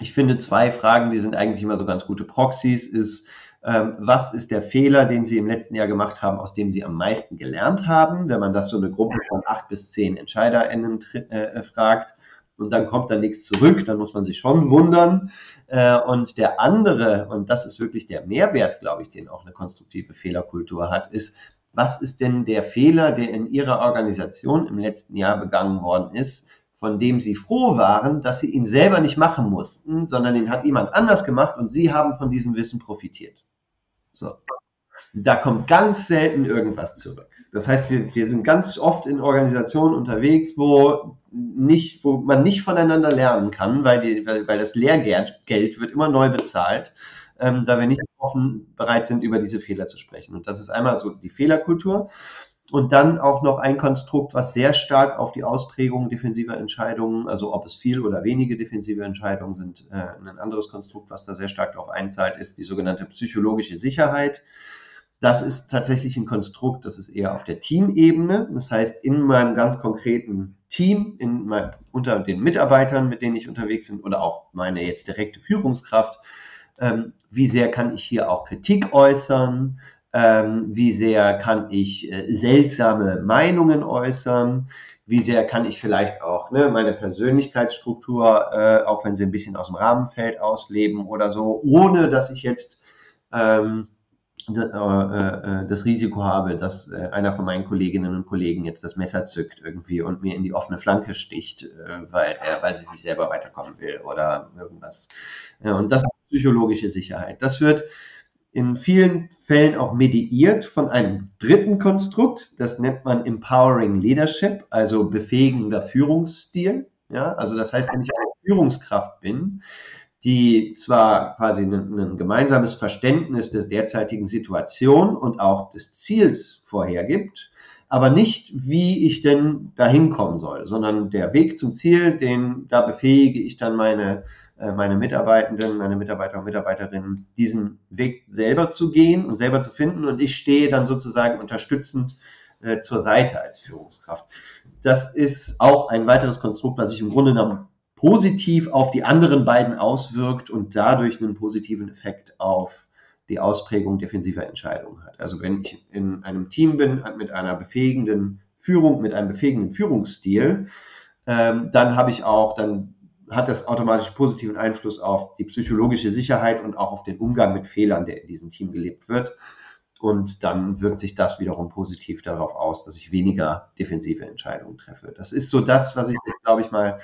Ich finde zwei Fragen, die sind eigentlich immer so ganz gute Proxys, ist, was ist der Fehler, den Sie im letzten Jahr gemacht haben, aus dem Sie am meisten gelernt haben, wenn man das so eine Gruppe von acht bis zehn EntscheiderInnen äh, fragt und dann kommt da nichts zurück, dann muss man sich schon wundern. Äh, und der andere, und das ist wirklich der Mehrwert, glaube ich, den auch eine konstruktive Fehlerkultur hat, ist, was ist denn der Fehler, der in Ihrer Organisation im letzten Jahr begangen worden ist, von dem Sie froh waren, dass Sie ihn selber nicht machen mussten, sondern den hat jemand anders gemacht und Sie haben von diesem Wissen profitiert. So. Da kommt ganz selten irgendwas zurück. Das heißt, wir, wir sind ganz oft in Organisationen unterwegs, wo nicht, wo man nicht voneinander lernen kann, weil, die, weil, weil das Lehrgeld Geld wird immer neu bezahlt, ähm, da wir nicht offen bereit sind, über diese Fehler zu sprechen. Und das ist einmal so die Fehlerkultur. Und dann auch noch ein Konstrukt, was sehr stark auf die Ausprägung defensiver Entscheidungen, also ob es viel oder wenige defensive Entscheidungen sind, äh, ein anderes Konstrukt, was da sehr stark darauf einzahlt, ist die sogenannte psychologische Sicherheit. Das ist tatsächlich ein Konstrukt, das ist eher auf der Teamebene. Das heißt, in meinem ganz konkreten Team, in mein, unter den Mitarbeitern, mit denen ich unterwegs bin, oder auch meine jetzt direkte Führungskraft, ähm, wie sehr kann ich hier auch Kritik äußern? Ähm, wie sehr kann ich äh, seltsame Meinungen äußern? Wie sehr kann ich vielleicht auch ne, meine Persönlichkeitsstruktur, äh, auch wenn sie ein bisschen aus dem Rahmen fällt, ausleben oder so, ohne dass ich jetzt ähm, äh, äh, das Risiko habe, dass äh, einer von meinen Kolleginnen und Kollegen jetzt das Messer zückt irgendwie und mir in die offene Flanke sticht, weil er, weil sie nicht selber weiterkommen will oder irgendwas. Und das ist psychologische Sicherheit. Das wird in vielen Fällen auch mediiert von einem dritten Konstrukt. Das nennt man Empowering Leadership, also befähigender Führungsstil. Ja, also das heißt, wenn ich eine Führungskraft bin, die zwar quasi ein, ein, gemeinsames Verständnis der derzeitigen Situation und auch des Ziels vorhergibt, aber nicht, wie ich denn dahin kommen soll, sondern der Weg zum Ziel, den da befähige ich dann meine, äh, meine Mitarbeitenden, meine Mitarbeiter und Mitarbeiterinnen, diesen Weg selber zu gehen und selber zu finden und ich stehe dann sozusagen unterstützend äh, zur Seite als Führungskraft. Das ist auch ein weiteres Konstrukt, was ich im Grunde genommen positiv auf die anderen beiden auswirkt und dadurch einen positiven Effekt auf die Ausprägung defensiver Entscheidungen hat. Also wenn ich in einem Team bin mit einer befähigenden Führung, mit einem befähigenden Führungsstil, ähm, dann habe ich auch, dann hat das automatisch positiven Einfluss auf die psychologische Sicherheit und auch auf den Umgang mit Fehlern, der in diesem Team gelebt wird. Und dann wirkt sich das wiederum positiv darauf aus, dass ich weniger defensive Entscheidungen treffe. Das ist so das, was ich jetzt, glaube ich, mal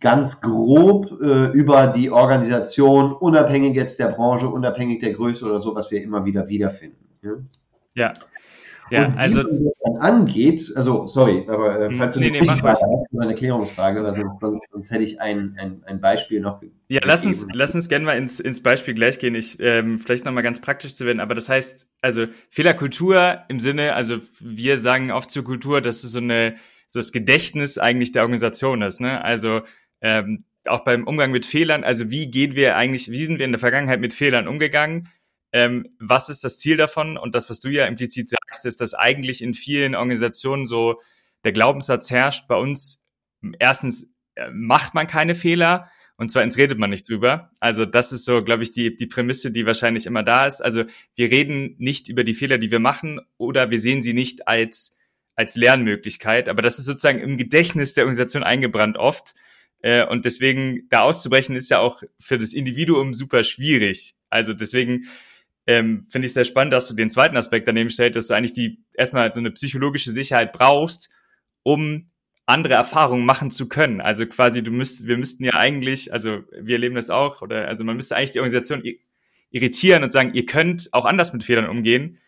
ganz grob äh, über die Organisation, unabhängig jetzt der Branche, unabhängig der Größe oder so, was wir immer wieder wiederfinden. Ja. ja. Ja, und also wie dann angeht, also sorry, aber äh, falls du nee, nicht nee, weiter hast, eine Erklärungsfrage oder so, sonst, sonst hätte ich ein, ein, ein Beispiel noch. Ja, lass uns, lass uns gerne mal ins, ins Beispiel gleich gehen. Ich ähm, vielleicht nochmal ganz praktisch zu werden, aber das heißt, also Fehlerkultur im Sinne, also wir sagen oft zur Kultur, dass es so eine so das Gedächtnis eigentlich der Organisation ist, ne? Also ähm, auch beim Umgang mit Fehlern, also wie gehen wir eigentlich, wie sind wir in der Vergangenheit mit Fehlern umgegangen? Ähm, was ist das Ziel davon? Und das, was du ja implizit sagst, ist, dass eigentlich in vielen Organisationen so der Glaubenssatz herrscht, bei uns erstens äh, macht man keine Fehler und zweitens redet man nicht drüber. Also das ist so, glaube ich, die, die Prämisse, die wahrscheinlich immer da ist. Also wir reden nicht über die Fehler, die wir machen oder wir sehen sie nicht als, als Lernmöglichkeit. Aber das ist sozusagen im Gedächtnis der Organisation eingebrannt oft. Äh, und deswegen da auszubrechen ist ja auch für das Individuum super schwierig. Also deswegen ähm, finde ich sehr spannend, dass du den zweiten Aspekt daneben stellst, dass du eigentlich die erstmal so eine psychologische Sicherheit brauchst, um andere Erfahrungen machen zu können. Also quasi, du müsst, wir müssten ja eigentlich, also wir erleben das auch, oder also man müsste eigentlich die Organisation irritieren und sagen, ihr könnt auch anders mit Fehlern umgehen.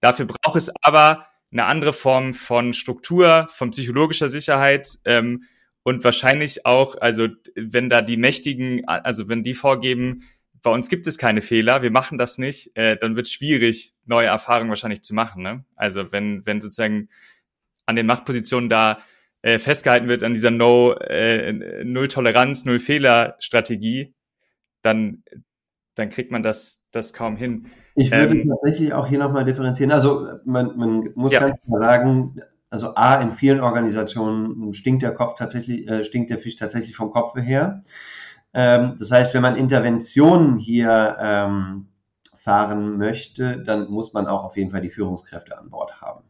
Dafür braucht es aber eine andere Form von Struktur, von psychologischer Sicherheit, ähm, und wahrscheinlich auch, also wenn da die Mächtigen, also wenn die vorgeben, bei uns gibt es keine Fehler, wir machen das nicht, äh, dann wird es schwierig, neue Erfahrungen wahrscheinlich zu machen. Ne? Also wenn, wenn sozusagen an den Machtpositionen da äh, festgehalten wird an dieser No, äh, Null Toleranz, Null Fehler Strategie, dann, dann kriegt man das, das kaum hin. Ich würde ähm, tatsächlich auch hier nochmal differenzieren. Also man, man muss ja. ganz klar sagen, also A, in vielen Organisationen stinkt der Kopf tatsächlich, äh, stinkt der Fisch tatsächlich vom Kopf her. Ähm, das heißt, wenn man Interventionen hier ähm, fahren möchte, dann muss man auch auf jeden Fall die Führungskräfte an Bord haben.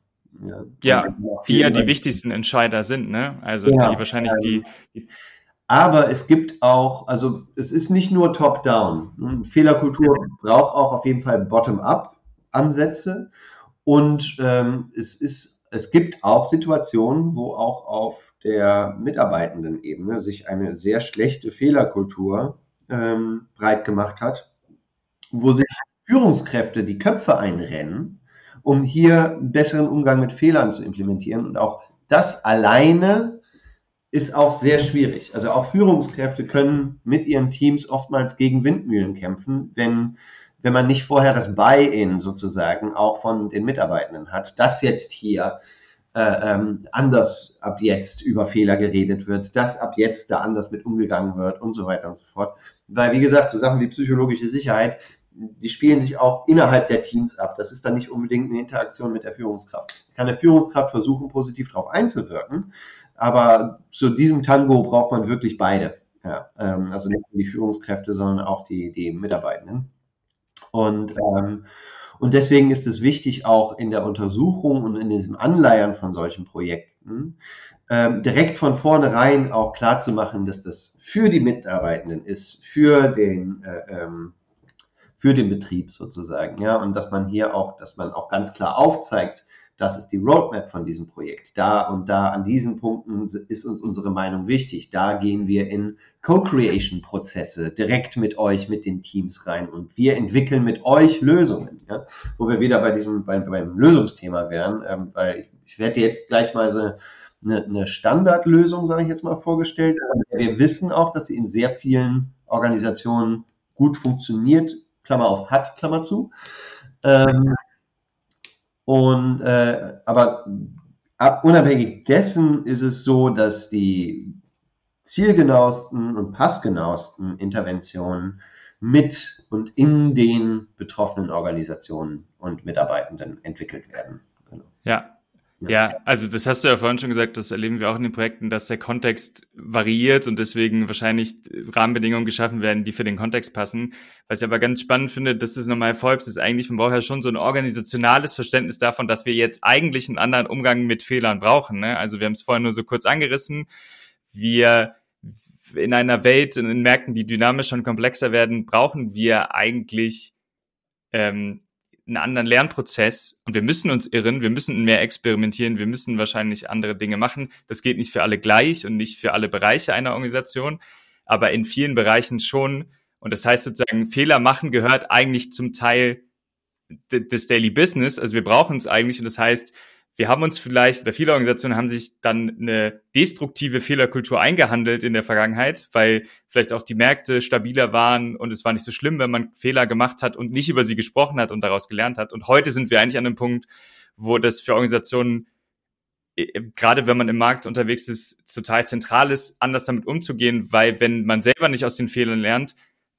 Ja, ja die ja die wichtigsten Entscheider sind, ne? Also ja, die wahrscheinlich ähm, die, die aber es gibt auch, also es ist nicht nur Top-Down. Fehlerkultur braucht auch auf jeden Fall Bottom-up-Ansätze. Und ähm, es ist es gibt auch Situationen, wo auch auf der Mitarbeitendenebene sich eine sehr schlechte Fehlerkultur ähm, breit gemacht hat, wo sich Führungskräfte die Köpfe einrennen, um hier einen besseren Umgang mit Fehlern zu implementieren. Und auch das alleine ist auch sehr schwierig. Also auch Führungskräfte können mit ihren Teams oftmals gegen Windmühlen kämpfen, wenn wenn man nicht vorher das Buy-in sozusagen auch von den Mitarbeitenden hat, dass jetzt hier äh, ähm, anders ab jetzt über Fehler geredet wird, dass ab jetzt da anders mit umgegangen wird und so weiter und so fort. Weil, wie gesagt, so Sachen wie psychologische Sicherheit, die spielen sich auch innerhalb der Teams ab. Das ist dann nicht unbedingt eine Interaktion mit der Führungskraft. Kann der Führungskraft versuchen, positiv darauf einzuwirken, aber zu diesem Tango braucht man wirklich beide. Ja, ähm, also nicht nur die Führungskräfte, sondern auch die, die Mitarbeitenden. Und, ähm, und deswegen ist es wichtig, auch in der Untersuchung und in diesem Anleiern von solchen Projekten ähm, direkt von vornherein auch klar zu machen, dass das für die Mitarbeitenden ist, für den, äh, ähm, für den Betrieb sozusagen, ja, und dass man hier auch, dass man auch ganz klar aufzeigt, das ist die Roadmap von diesem Projekt. Da und da an diesen Punkten ist uns unsere Meinung wichtig. Da gehen wir in Co-Creation-Prozesse direkt mit euch, mit den Teams rein und wir entwickeln mit euch Lösungen. Ja? Wo wir wieder bei diesem, bei, beim Lösungsthema wären, ähm, weil ich, ich werde jetzt gleich mal so eine, eine Standardlösung, sage ich jetzt mal, vorgestellt. Wir wissen auch, dass sie in sehr vielen Organisationen gut funktioniert, Klammer auf hat, Klammer zu. Ähm, und äh, aber ab, unabhängig dessen ist es so, dass die zielgenauesten und passgenauesten Interventionen mit und in den betroffenen Organisationen und Mitarbeitenden entwickelt werden. Genau. Ja, ja. also das hast du ja vorhin schon gesagt, das erleben wir auch in den Projekten, dass der Kontext variiert und deswegen wahrscheinlich Rahmenbedingungen geschaffen werden, die für den Kontext passen. Was ich aber ganz spannend finde, dass es nochmal Volps ist eigentlich, man braucht ja schon so ein organisationales Verständnis davon, dass wir jetzt eigentlich einen anderen Umgang mit Fehlern brauchen. Ne? Also wir haben es vorhin nur so kurz angerissen. Wir in einer Welt, in Märkten, die dynamischer und komplexer werden, brauchen wir eigentlich ähm, einen anderen Lernprozess und wir müssen uns irren, wir müssen mehr experimentieren, wir müssen wahrscheinlich andere Dinge machen. Das geht nicht für alle gleich und nicht für alle Bereiche einer Organisation, aber in vielen Bereichen schon. Und das heißt sozusagen, Fehler machen gehört eigentlich zum Teil des Daily Business. Also wir brauchen es eigentlich und das heißt, wir haben uns vielleicht, oder viele Organisationen haben sich dann eine destruktive Fehlerkultur eingehandelt in der Vergangenheit, weil vielleicht auch die Märkte stabiler waren und es war nicht so schlimm, wenn man Fehler gemacht hat und nicht über sie gesprochen hat und daraus gelernt hat. Und heute sind wir eigentlich an einem Punkt, wo das für Organisationen, äh, gerade wenn man im Markt unterwegs ist, total zentral ist, anders damit umzugehen, weil wenn man selber nicht aus den Fehlern lernt,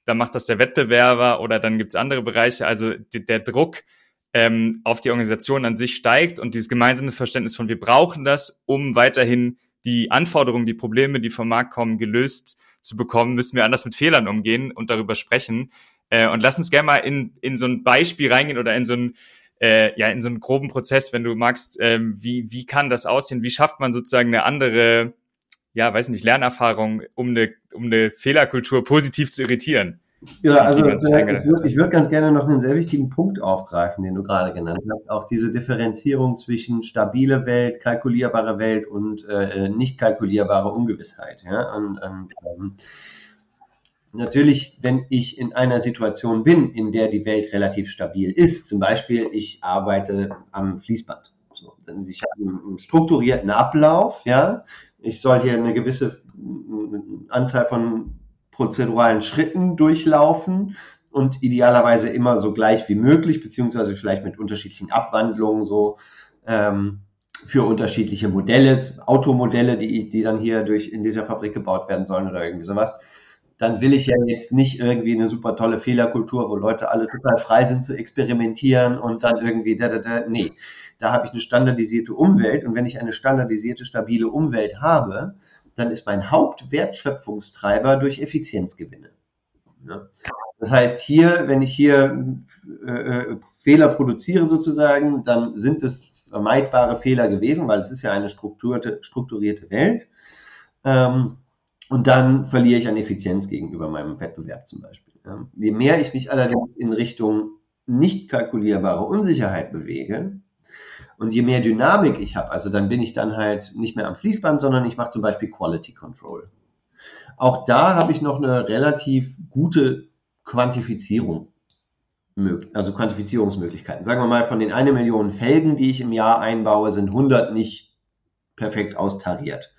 dann macht das der Wettbewerber oder dann gibt's andere Bereiche. Also der Druck, ähm, auf die Organisation an sich steigt und dieses gemeinsame Verständnis von wir brauchen das, um weiterhin die Anforderungen, die Probleme, die vom Markt kommen, gelöst zu bekommen, müssen wir anders mit Fehlern umgehen und darüber sprechen. Äh, und lass uns gerne mal in, in so ein Beispiel reingehen oder in so ein äh, ja in so einen groben Prozess, wenn du magst, ähm, wie, wie kann das aussehen? Wie schafft man sozusagen eine andere, ja, weiß nicht, Lernerfahrung, um eine, um eine Fehlerkultur positiv zu irritieren? Ja, also äh, ich würde würd ganz gerne noch einen sehr wichtigen Punkt aufgreifen, den du gerade genannt hast. Auch diese Differenzierung zwischen stabile Welt, kalkulierbare Welt und äh, nicht kalkulierbare Ungewissheit. Ja? Und, und ähm, natürlich, wenn ich in einer Situation bin, in der die Welt relativ stabil ist, zum Beispiel ich arbeite am Fließband. So, ich habe einen strukturierten Ablauf, ja. Ich soll hier eine gewisse Anzahl von prozeduralen Schritten durchlaufen und idealerweise immer so gleich wie möglich, beziehungsweise vielleicht mit unterschiedlichen Abwandlungen so ähm, für unterschiedliche Modelle, Automodelle, die, die dann hier durch in dieser Fabrik gebaut werden sollen oder irgendwie sowas. Dann will ich ja jetzt nicht irgendwie eine super tolle Fehlerkultur, wo Leute alle total frei sind zu experimentieren und dann irgendwie da, da, da. Nee, da habe ich eine standardisierte Umwelt und wenn ich eine standardisierte, stabile Umwelt habe, dann ist mein Hauptwertschöpfungstreiber durch Effizienzgewinne. Ja. Das heißt, hier, wenn ich hier äh, äh, Fehler produziere sozusagen, dann sind es vermeidbare Fehler gewesen, weil es ist ja eine strukturierte, strukturierte Welt. Ähm, und dann verliere ich an Effizienz gegenüber meinem Wettbewerb zum Beispiel. Ja. Je mehr ich mich allerdings in Richtung nicht kalkulierbare Unsicherheit bewege, und je mehr Dynamik ich habe, also dann bin ich dann halt nicht mehr am Fließband, sondern ich mache zum Beispiel Quality Control. Auch da habe ich noch eine relativ gute Quantifizierung, also Quantifizierungsmöglichkeiten. Sagen wir mal, von den eine Million Felgen, die ich im Jahr einbaue, sind 100 nicht perfekt austariert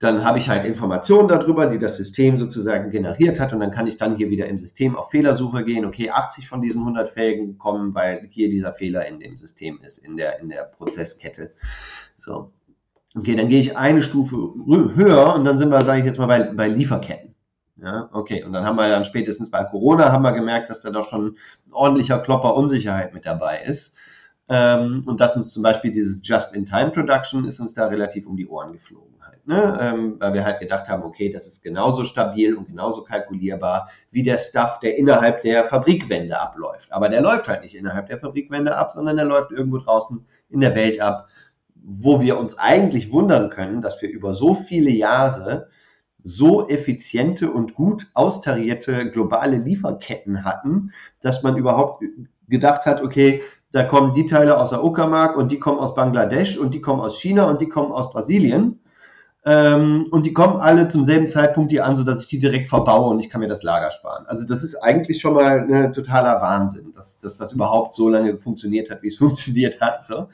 dann habe ich halt Informationen darüber, die das System sozusagen generiert hat und dann kann ich dann hier wieder im System auf Fehlersuche gehen. Okay, 80 von diesen 100 Felgen kommen, weil hier dieser Fehler in dem System ist, in der, in der Prozesskette. So. Okay, dann gehe ich eine Stufe höher und dann sind wir, sage ich jetzt mal, bei, bei Lieferketten. Ja, okay. Und dann haben wir dann spätestens bei Corona haben wir gemerkt, dass da doch schon ein ordentlicher Klopper Unsicherheit mit dabei ist. Ähm, und dass uns zum Beispiel dieses Just-in-Time-Production ist uns da relativ um die Ohren geflogen. Ne? ähm, weil wir halt gedacht haben, okay, das ist genauso stabil und genauso kalkulierbar wie der Stuff, der innerhalb der Fabrikwände abläuft. Aber der läuft halt nicht innerhalb der Fabrikwände ab, sondern der läuft irgendwo draußen in der Welt ab, wo wir uns eigentlich wundern können, dass wir über so viele Jahre so effiziente und gut austarierte globale Lieferketten hatten, dass man überhaupt gedacht hat, okay, da kommen die Teile aus der Uckermark und die kommen aus Bangladesch und die kommen aus China und die kommen aus Brasilien. Ähm, und die kommen alle zum selben Zeitpunkt hier an, sodass ich die direkt verbaue und ich kann mir das Lager sparen. Also das ist eigentlich schon mal ne, totaler Wahnsinn, dass, dass das überhaupt so lange funktioniert hat, wie es funktioniert hat. So.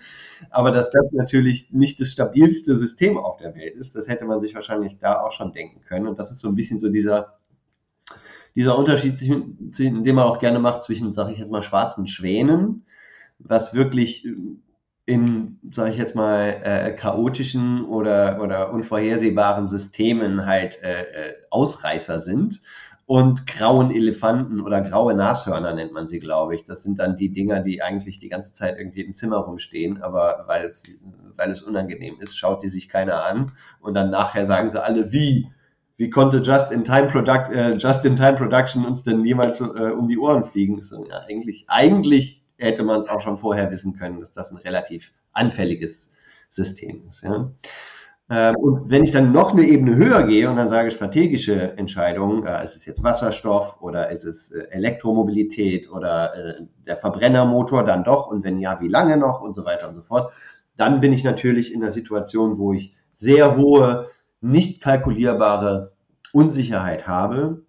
Aber dass das natürlich nicht das stabilste System auf der Welt ist, das hätte man sich wahrscheinlich da auch schon denken können. Und das ist so ein bisschen so dieser, dieser Unterschied, den man auch gerne macht zwischen, sage ich jetzt mal, schwarzen Schwänen, was wirklich in, sage ich jetzt mal, äh, chaotischen oder, oder unvorhersehbaren Systemen halt äh, äh, Ausreißer sind. Und grauen Elefanten oder graue Nashörner nennt man sie, glaube ich. Das sind dann die Dinger, die eigentlich die ganze Zeit irgendwie im Zimmer rumstehen, aber weil es, weil es unangenehm ist, schaut die sich keiner an. Und dann nachher sagen sie alle, wie? Wie konnte Just-in-Time Product, äh, Just Production uns denn jemals äh, um die Ohren fliegen? So, ja, eigentlich, eigentlich hätte man es auch schon vorher wissen können, dass das ein relativ anfälliges System ist. Ja. Ähm, und wenn ich dann noch eine Ebene höher gehe und dann sage strategische Entscheidungen, äh, ist es jetzt Wasserstoff oder ist es äh, Elektromobilität oder äh, der Verbrennermotor dann doch und wenn ja, wie lange noch und so weiter und so fort, dann bin ich natürlich in einer Situation, wo ich sehr hohe, nicht kalkulierbare Unsicherheit habe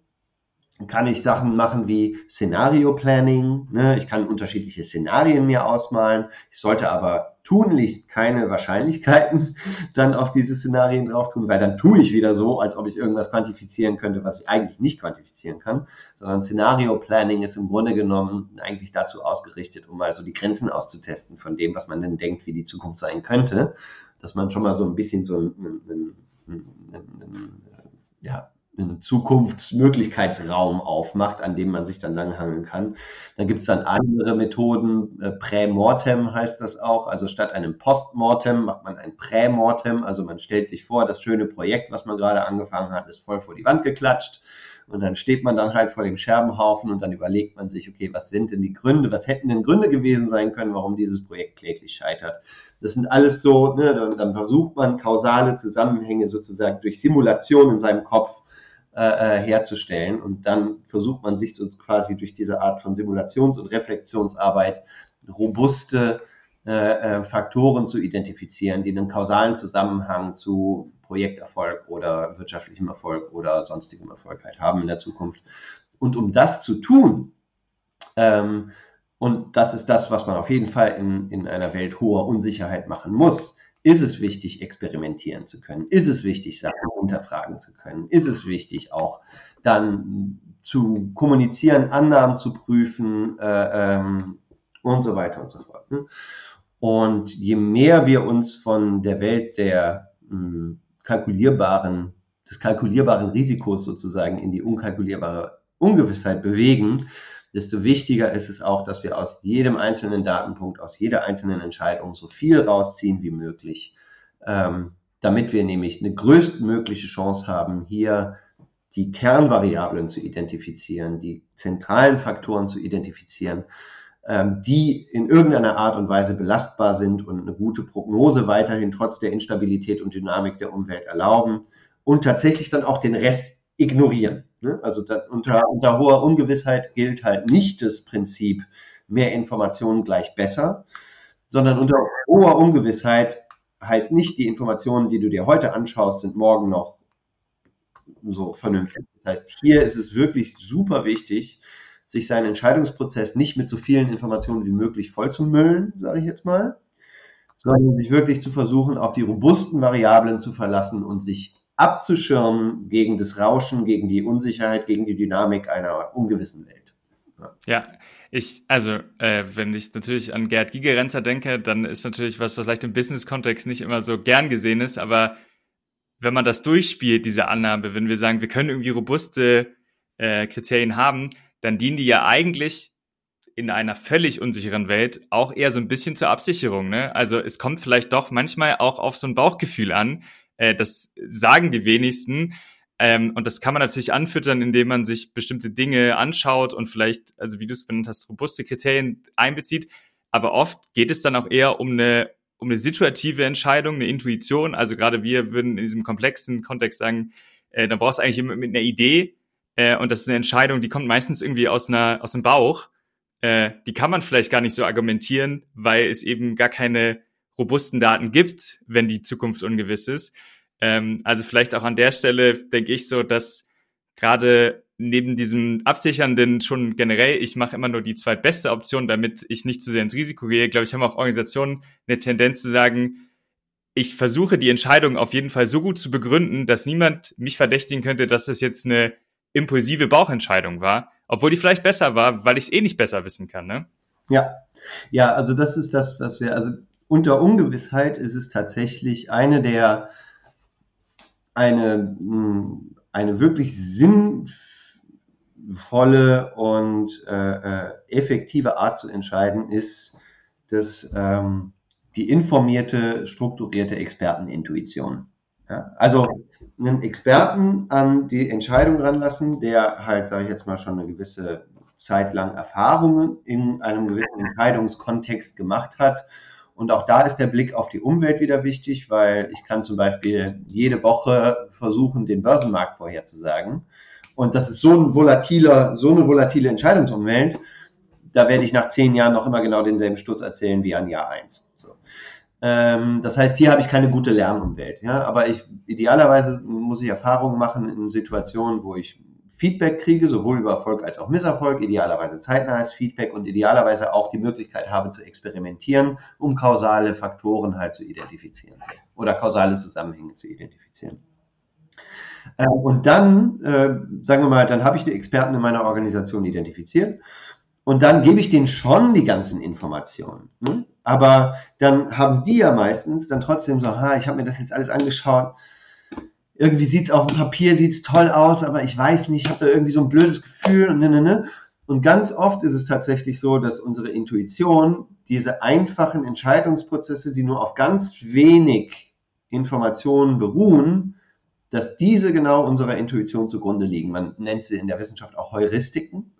kann ich Sachen machen wie Szenario Planning. Ne? Ich kann unterschiedliche Szenarien mir ausmalen. Ich sollte aber tunlichst keine Wahrscheinlichkeiten dann auf diese Szenarien drauf tun, weil dann tue ich wieder so, als ob ich irgendwas quantifizieren könnte, was ich eigentlich nicht quantifizieren kann. Sondern Szenario Planning ist im Grunde genommen eigentlich dazu ausgerichtet, um mal so die Grenzen auszutesten von dem, was man denn denkt, wie die Zukunft sein könnte. Dass man schon mal so ein bisschen so ein, ein, ein, ein ja, einen Zukunftsmöglichkeitsraum aufmacht, an dem man sich dann langhangeln kann. Dann gibt es dann andere Methoden, äh, Prämortem heißt das auch, also statt einem Postmortem macht man ein Prämortem, also man stellt sich vor, das schöne Projekt, was man gerade angefangen hat, ist voll vor die Wand geklatscht und dann steht man dann halt vor dem Scherbenhaufen und dann überlegt man sich, okay, was sind denn die Gründe, was hätten denn Gründe gewesen sein können, warum dieses Projekt kläglich scheitert. Das sind alles so, ne, dann, dann versucht man kausale Zusammenhänge sozusagen durch Simulation in seinem Kopf äh, äh, herzustellen. Und dann versucht man sich so quasi durch diese Art von Simulations- und Reflexionsarbeit robuste äh, Faktoren zu identifizieren, die einen kausalen Zusammenhang zu Projekterfolg oder wirtschaftlichem Erfolg oder sonstigem Erfolg halt haben in der Zukunft. Und um das zu tun, ähm, und das ist das, was man auf jeden Fall in, in einer Welt hoher Unsicherheit machen muss, ist es wichtig, experimentieren zu können? Ist es wichtig, Sachen hinterfragen zu können? Ist es wichtig, auch dann zu kommunizieren, Annahmen zu prüfen äh, ähm, und so weiter und so fort. Ne? Und je mehr wir uns von der Welt der mh, hm, kalkulierbaren, des kalkulierbaren Risikos sozusagen in die unkalkulierbare Ungewissheit bewegen, desto wichtiger ist es auch, dass wir aus jedem einzelnen Datenpunkt, aus jeder einzelnen Entscheidung so viel rausziehen wie möglich, ähm, damit wir nämlich eine größtmögliche Chance haben, hier die Kernvariablen zu identifizieren, die zentralen Faktoren zu identifizieren, ähm, die in irgendeiner Art und Weise belastbar sind und eine gute Prognose weiterhin trotz der Instabilität und Dynamik der Umwelt erlauben und tatsächlich dann auch den Rest ignorieren. Ne? Also da, unter, unter hoher Ungewissheit gilt halt nicht das Prinzip, mehr Informationen gleich besser, sondern unter hoher Ungewissheit heißt nicht, die Informationen, die du dir heute anschaust, sind morgen noch so vernünftig. Das heißt, hier ist es wirklich super wichtig, sich seinen Entscheidungsprozess nicht mit so vielen Informationen wie möglich vollzumüllen, sage ich jetzt mal, sondern sich wirklich zu versuchen, auf die robusten Variablen zu verlassen und sich abzuschirmen gegen das Rauschen, gegen die Unsicherheit, gegen die Dynamik einer ungewissen Welt. Ja, ja ich, also, äh, wenn ich natürlich an Gerd Gigerenzer denke, dann ist natürlich was, was vielleicht im Business-Kontext nicht immer so gern gesehen ist, aber wenn man das durchspielt, diese Annahme, wenn wir sagen, wir können irgendwie robuste äh, Kriterien haben, dann dienen die ja eigentlich in einer völlig unsicheren Welt auch eher so ein bisschen zur Absicherung. Ne? Also es kommt vielleicht doch manchmal auch auf so ein Bauchgefühl an. Äh, das sagen die wenigsten. Ähm, und das kann man natürlich anfüttern, indem man sich bestimmte Dinge anschaut und vielleicht, also wie du es benannt hast, robuste Kriterien einbezieht. Aber oft geht es dann auch eher um eine, um eine situative Entscheidung, eine Intuition. Also gerade wir würden in diesem komplexen Kontext sagen, äh, da brauchst du eigentlich immer mit einer Idee. Äh, und das ist eine Entscheidung, die kommt meistens irgendwie aus einer, aus dem Bauch äh, die kann man vielleicht gar nicht so argumentieren, weil es eben gar keine robusten Daten gibt, wenn die Zukunft ungewiss ist. Ähm, also vielleicht auch an der Stelle denke ich so, dass gerade neben diesem Absichernden schon generell, ich mache immer nur die zweitbeste Option, damit ich nicht zu sehr ins Risiko gehe, glaube ich, haben auch Organisationen eine Tendenz zu sagen, ich versuche die Entscheidung auf jeden Fall so gut zu begründen, dass niemand mich verdächtigen könnte, dass das jetzt eine impulsive Bauchentscheidung war, obwohl die vielleicht besser war, weil ich es eh nicht besser wissen kann, ne? Ja, ja, also das ist das, was wir, also unter Ungewissheit ist es tatsächlich eine der, eine, hm, eine wirklich sinnvolle und äh, äh, effektive Art zu entscheiden, ist das, ähm, die informierte, strukturierte Expertenintuition. Ja? Also einen Experten an die Entscheidung ranlassen, der halt, sage ich jetzt mal, schon eine gewisse Zeit lang Erfahrungen in einem gewissen Entscheidungskontext gemacht hat. Und auch da ist der Blick auf die Umwelt wieder wichtig, weil ich kann zum Beispiel jede Woche versuchen, den Börsenmarkt vorherzusagen. Und das ist so ein volatiler, so eine volatile Entscheidungsumwelt, da werde ich nach zehn Jahren noch immer genau denselben Schluss erzählen wie an Jahr eins. So. Ähm, das heißt, hier habe ich keine gute Lernumwelt. Ja? Aber ich, idealerweise muss ich Erfahrungen machen in Situationen, wo ich Feedback kriege, sowohl über Erfolg als auch Misserfolg, idealerweise zeitnahes Feedback und idealerweise auch die Möglichkeit habe zu experimentieren, um kausale Faktoren halt zu identifizieren oder kausale Zusammenhänge zu identifizieren. Ähm, und dann, äh, sagen wir mal, dann habe ich die Experten in meiner Organisation identifiziert und dann gebe ich denen schon die ganzen Informationen. Ne? Aber dann haben die ja meistens dann trotzdem so, ha, ich habe mir das jetzt alles angeschaut. Irgendwie sieht es auf dem Papier sieht's toll aus, aber ich weiß nicht, ich habe da irgendwie so ein blödes Gefühl und ne, ne, ne. Und ganz oft ist es tatsächlich so, dass unsere Intuition diese einfachen Entscheidungsprozesse, die nur auf ganz wenig Informationen beruhen, dass diese genau unserer Intuition zugrunde liegen. Man nennt sie in der Wissenschaft auch Heuristiken.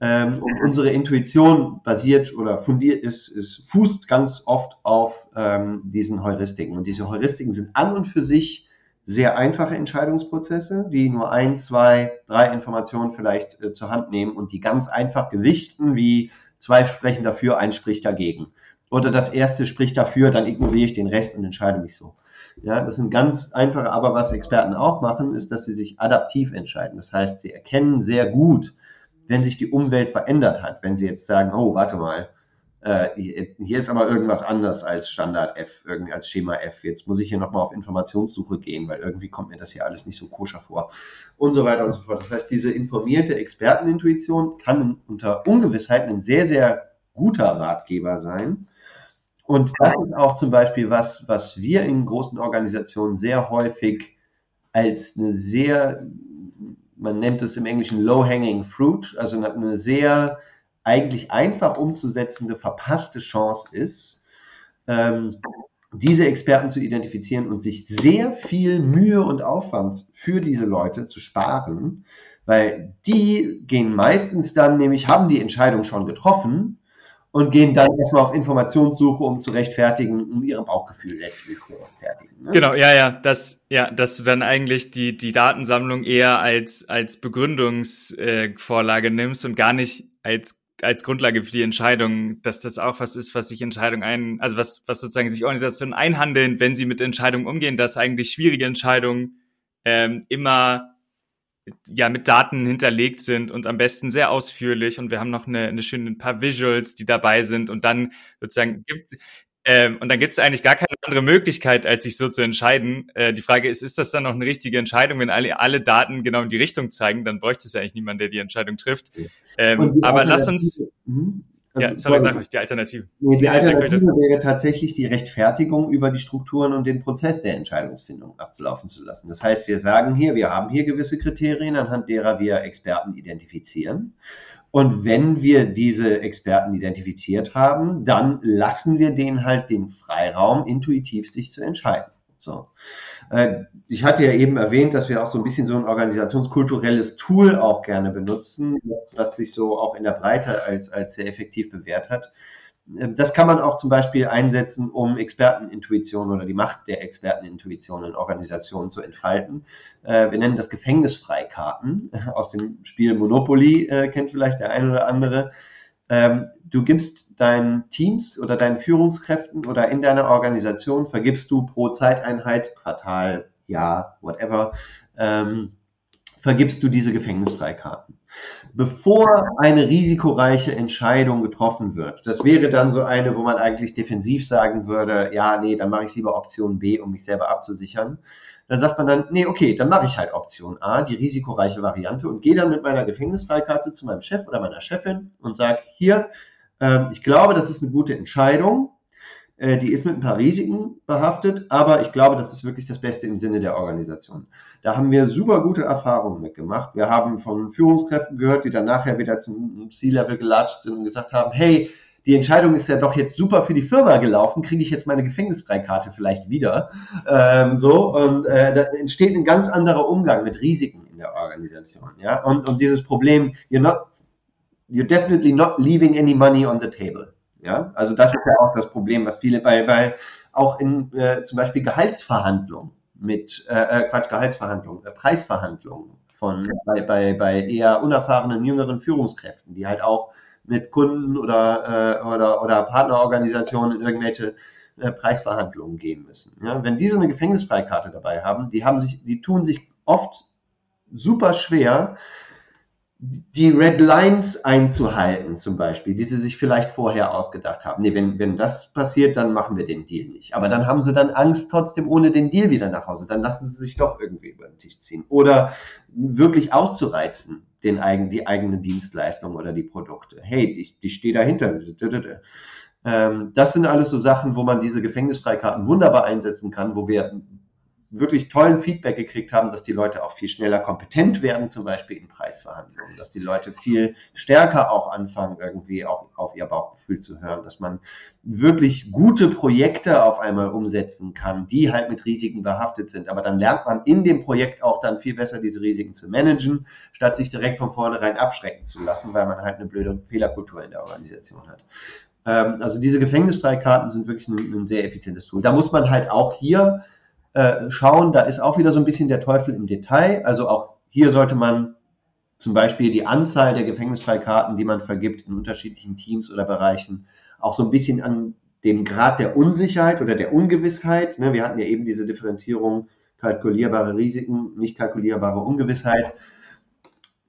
Ähm, und unsere Intuition basiert oder fundiert ist, ist fußt ganz oft auf ähm, diesen Heuristiken. Und diese Heuristiken sind an und für sich sehr einfache Entscheidungsprozesse, die nur ein, zwei, drei Informationen vielleicht äh, zur Hand nehmen und die ganz einfach gewichten, wie zwei sprechen dafür, ein spricht dagegen. Oder das erste spricht dafür, dann ignoriere ich den Rest und entscheide mich so. Ja, das sind ganz einfache, aber was Experten auch machen, ist, dass sie sich adaptiv entscheiden. Das heißt, sie erkennen sehr gut, wenn sich die Umwelt verändert hat, wenn Sie jetzt sagen, oh, warte mal, äh, hier ist aber irgendwas anders als Standard F, irgendwie als Schema F. Jetzt muss ich hier nochmal auf Informationssuche gehen, weil irgendwie kommt mir das hier alles nicht so koscher vor und so weiter und so fort. Das heißt, diese informierte Expertenintuition kann unter Ungewissheit ein sehr, sehr guter Ratgeber sein. Und das ist auch zum Beispiel was, was wir in großen Organisationen sehr häufig als eine sehr man nennt es im Englischen Low-Hanging Fruit, also eine sehr eigentlich einfach umzusetzende, verpasste Chance ist, ähm, diese Experten zu identifizieren und sich sehr viel Mühe und Aufwand für diese Leute zu sparen, weil die gehen meistens dann nämlich, haben die Entscheidung schon getroffen und gehen dann erstmal auf Informationssuche, um zu rechtfertigen, um ihrem Bauchgefühl letztlich zu rechtfertigen. Ne? Genau, ja, ja, das, ja, dass du dann eigentlich die, die Datensammlung eher als, als Begründungsvorlage äh, nimmst und gar nicht als, als Grundlage für die Entscheidung, dass das auch was ist, was sich Entscheidungen ein, also was, was sozusagen sich Organisationen einhandeln, wenn sie mit Entscheidungen umgehen, dass eigentlich schwierige Entscheidungen ähm, immer ja mit Daten hinterlegt sind und am besten sehr ausführlich. Und wir haben noch eine, eine schöne ein paar Visuals, die dabei sind. Und dann sozusagen gibt ähm, und dann gibt es eigentlich gar keine andere Möglichkeit, als sich so zu entscheiden. Äh, die Frage ist, ist das dann noch eine richtige Entscheidung, wenn alle, alle Daten genau in die Richtung zeigen, dann bräuchte es ja eigentlich niemand, der die Entscheidung trifft. Ähm, aber lass uns. Mhm. ja, sorry, sag euch die Alternative. Nee, die Alternative wäre tatsächlich die Rechtfertigung über die Strukturen und den Prozess der Entscheidungsfindung abzulaufen zu lassen. Das heißt, wir sagen hier, wir haben hier gewisse Kriterien, anhand derer wir Experten identifizieren. Und wenn wir diese Experten identifiziert haben, dann lassen wir denen halt den Freiraum, intuitiv sich zu entscheiden. So. Äh, ich hatte ja eben erwähnt, dass wir auch so ein bisschen so ein organisationskulturelles Tool auch gerne benutzen, was sich so auch in der Breite als, als sehr effektiv bewährt hat. Äh, das kann man auch zum Beispiel einsetzen, um Expertenintuition oder die Macht der Expertenintuition in Organisationen zu entfalten. Äh, wir nennen das Gefängnisfreikarten aus dem Spiel Monopoly, kennt vielleicht der eine oder andere. Ähm, du gibst deinen Teams oder deinen Führungskräften oder in deiner Organisation vergibst du pro Zeiteinheit, Quartal, Jahr, whatever, ähm, vergibst du diese Gefängnisfreikarten. Bevor eine risikoreiche Entscheidung getroffen wird, das wäre dann so eine, wo man eigentlich defensiv sagen würde, ja, nee, dann mache ich lieber Option B, um mich selber abzusichern. Dann sagt man dann, nee, okay, dann mache ich halt Option A, die risikoreiche Variante und gehe dann mit meiner Gefängnisfreikarte zu meinem Chef oder meiner Chefin und sage, hier, äh, ich glaube, das ist eine gute Entscheidung. Äh, die ist mit ein paar Risiken behaftet, aber ich glaube, das ist wirklich das Beste im Sinne der Organisation. Da haben wir super gute Erfahrungen mitgemacht. Wir haben von Führungskräften gehört, die dann nachher wieder zum C-Level gelatscht sind und gesagt haben, hey, die Entscheidung ist ja doch jetzt super für die Firma gelaufen, kriege ich jetzt meine Gefängnisfreikarte vielleicht wieder. Ähm, so, und äh, da entsteht ein ganz anderer Umgang mit Risiken in der Organisation. Ja? Und, und dieses Problem, you're not, you're definitely not leaving any money on the table. Ja, also das ist ja auch das Problem, was viele, weil, weil auch in äh, zum Beispiel Gehaltsverhandlungen mit, äh, äh Quatsch, Gehaltsverhandlungen, äh, Preisverhandlungen von bei, bei, bei eher unerfahrenen jüngeren Führungskräften, die halt auch mit Kunden oder, äh, oder, oder Partnerorganisationen in irgendwelche äh, Preisverhandlungen gehen müssen. Ja? Wenn die so eine Gefängnisfreikarte dabei haben, die haben sich, die tun sich oft super schwer, die Red Lines einzuhalten, zum Beispiel, die sie sich vielleicht vorher ausgedacht haben. Nee, wenn, wenn das passiert, dann machen wir den Deal nicht. Aber dann haben sie dann Angst trotzdem ohne den Deal wieder nach Hause. Dann lassen sie sich doch irgendwie über den Tisch ziehen. Oder wirklich auszureizen, den eigen, die eigene Dienstleistung oder die Produkte. Hey, ich, ich stehe dahinter. Ähm, das sind alles so Sachen, wo man diese Gefängnisfreikarten wunderbar einsetzen kann, wo wir wirklich tollen Feedback gekriegt haben, dass die Leute auch viel schneller kompetent werden, zum Beispiel in Preisverhandlungen, dass die Leute viel stärker auch anfangen, irgendwie auch auf ihr Bauchgefühl zu hören, dass man wirklich gute Projekte auf einmal umsetzen kann, die halt mit Risiken behaftet sind. Aber dann lernt man in dem Projekt auch dann viel besser diese Risiken zu managen, statt sich direkt von vornherein abschrecken zu lassen, weil man halt eine blöde Fehlerkultur in der Organisation hat. Ähm, also diese Gefängnisfreikarten sind wirklich ein, ein sehr effizientes Tool. Da muss man halt auch hier äh, schauen, da ist auch wieder so ein bisschen der Teufel im Detail. Also auch hier sollte man zum Beispiel die Anzahl der Gefängnisfreikarten, die man vergibt in unterschiedlichen Teams oder Bereichen, auch so ein bisschen an dem Grad der Unsicherheit oder der Ungewissheit. Ne, wir hatten ja eben diese Differenzierung kalkulierbare Risiken, nicht kalkulierbare Ungewissheit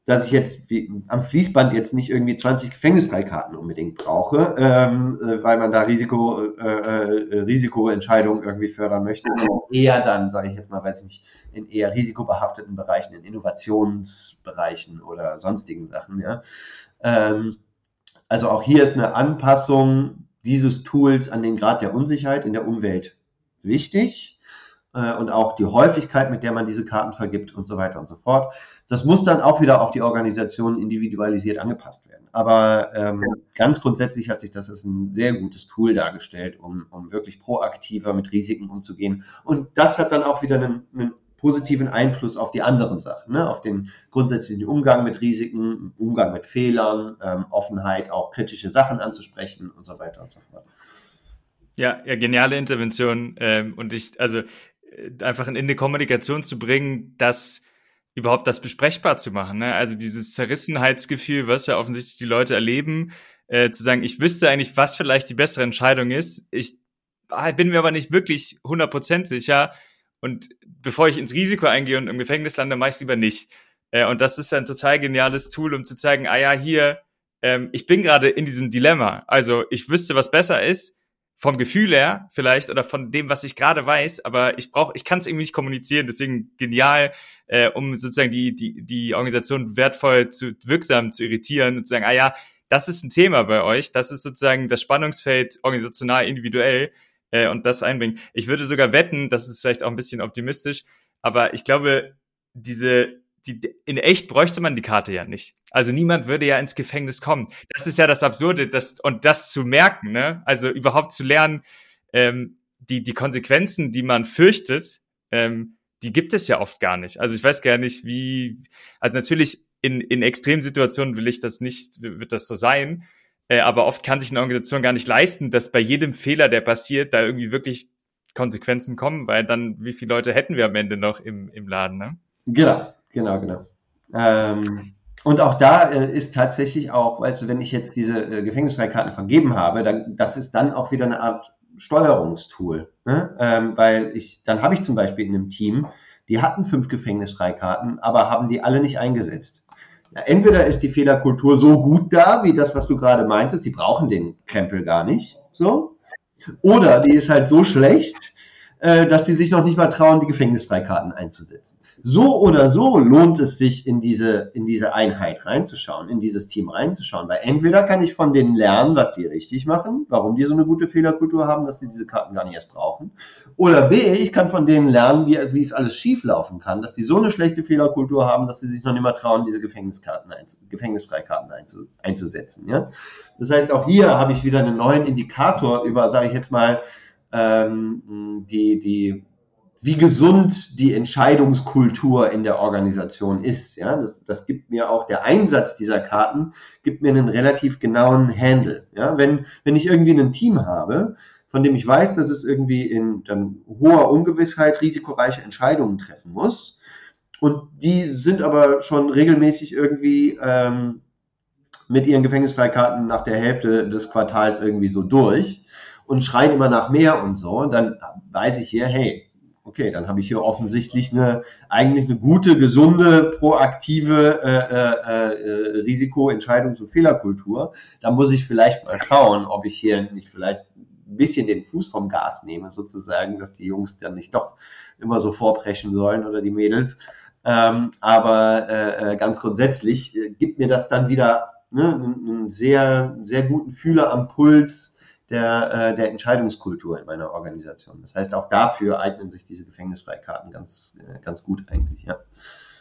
dass ich jetzt wie, am Fließband jetzt nicht irgendwie 20 Gefängnisfreikarten unbedingt brauche, ähm, äh, weil man da Risiko, äh, äh, Risikoentscheidungen irgendwie fördern möchte, sondern eher dann, sage ich jetzt mal, weiß ich nicht, in eher risikobehafteten Bereichen, in Innovationsbereichen oder sonstigen Sachen. Ja. Ähm, also auch hier ist eine Anpassung dieses Tools an den Grad der Unsicherheit in der Umwelt wichtig äh, und auch die Häufigkeit, mit der man diese Karten vergibt und so weiter und so fort. Das muss dann auch wieder auf die Organisation individualisiert angepasst werden. Aber ähm, ganz grundsätzlich hat sich das als ein sehr gutes Tool dargestellt, um, um wirklich proaktiver mit Risiken umzugehen. Und das hat dann auch wieder einen, einen positiven Einfluss auf die anderen Sachen, ne? auf den grundsätzlichen Umgang mit Risiken, Umgang mit Fehlern, ähm, Offenheit, auch kritische Sachen anzusprechen und so weiter und so fort. Ja, ja, geniale Intervention. Ähm, und ich, also äh, einfach in die Kommunikation zu bringen, dass überhaupt das besprechbar zu machen. Ne? Also dieses Zerrissenheitsgefühl, was ja offensichtlich die Leute erleben, äh, zu sagen, ich wüsste eigentlich, was vielleicht die bessere Entscheidung ist. Ich ah, bin mir aber nicht wirklich 100% sicher. Und bevor ich ins Risiko eingehe und im Gefängnis lande, mache ich es lieber nicht. Äh, und das ist ein total geniales Tool, um zu zeigen, ah ja, hier, ähm, ich bin gerade in diesem Dilemma. Also ich wüsste, was besser ist, vom Gefühl her vielleicht oder von dem, was ich gerade weiß, aber ich brauche, ich kann es irgendwie nicht kommunizieren, deswegen genial, äh, um sozusagen die, die, die Organisation wertvoll zu wirksam zu irritieren und zu sagen, ah ja, das ist ein Thema bei euch. Das ist sozusagen das Spannungsfeld organisational, individuell äh, und das einbringen. Ich würde sogar wetten, das ist vielleicht auch ein bisschen optimistisch, aber ich glaube, diese die, in echt bräuchte man die Karte ja nicht. Also niemand würde ja ins Gefängnis kommen. Das ist ja das Absurde, das und das zu merken, ne? Also überhaupt zu lernen, ähm, die die Konsequenzen, die man fürchtet, ähm, die gibt es ja oft gar nicht. Also ich weiß gar nicht, wie. Also natürlich in in Extremsituationen will ich das nicht, wird das so sein. Äh, aber oft kann sich eine Organisation gar nicht leisten, dass bei jedem Fehler, der passiert, da irgendwie wirklich Konsequenzen kommen, weil dann wie viele Leute hätten wir am Ende noch im im Laden, ne? Genau, genau, genau. Ähm, und auch da äh, ist tatsächlich auch, du, wenn ich jetzt diese äh, Gefängnisfreikarten vergeben habe, dann, das ist dann auch wieder eine Art Steuerungstool. Ne? Ähm, weil ich, dann habe ich zum Beispiel in einem Team, die hatten fünf Gefängnisfreikarten, aber haben die alle nicht eingesetzt. Ja, entweder ist die Fehlerkultur so gut da, wie das, was du gerade meintest, die brauchen den Krempel gar nicht, so. Oder die ist halt so schlecht, äh, dass die sich noch nicht mal trauen, die Gefängnisfreikarten einzusetzen. So oder so lohnt es sich, in diese, in diese Einheit reinzuschauen, in dieses Team reinzuschauen, weil entweder kann ich von denen lernen, was die richtig machen, warum die so eine gute Fehlerkultur haben, dass die diese Karten gar nicht erst brauchen, oder B, ich kann von denen lernen, wie, wie es alles schief laufen kann, dass die so eine schlechte Fehlerkultur haben, dass sie sich noch nicht mal trauen, diese Gefängniskarten einzu, Gefängnisfreikarten einzu, einzusetzen. Ja? Das heißt, auch hier habe ich wieder einen neuen Indikator über, sage ich jetzt mal, ähm, die, die, wie gesund die Entscheidungskultur in der Organisation ist. Ja, das, das gibt mir auch der Einsatz dieser Karten, gibt mir einen relativ genauen Handle. Ja, wenn, wenn ich irgendwie ein Team habe, von dem ich weiß, dass es irgendwie in dann hoher Ungewissheit risikoreiche Entscheidungen treffen muss, und die sind aber schon regelmäßig irgendwie ähm, mit ihren Gefängnisfreikarten nach der Hälfte des Quartals irgendwie so durch, und schreien immer nach mehr und so, dann weiß ich hier, hey, okay, dann habe ich hier offensichtlich eine eigentlich eine gute, gesunde, proaktive äh, äh, äh, Risikoentscheidungs- und Fehlerkultur. Da muss ich vielleicht mal schauen, ob ich hier nicht vielleicht ein bisschen den Fuß vom Gas nehme, sozusagen, dass die Jungs dann nicht doch immer so vorbrechen sollen oder die Mädels. Ähm, aber äh, äh ganz grundsätzlich äh, gibt mir das dann wieder ne, einen sehr, sehr guten Fühler am Puls der, äh, der Entscheidungskultur in meiner Organisation. Das heißt, auch dafür eignen sich diese Gefängnisfreikarten ganz, äh, ganz gut eigentlich, ja.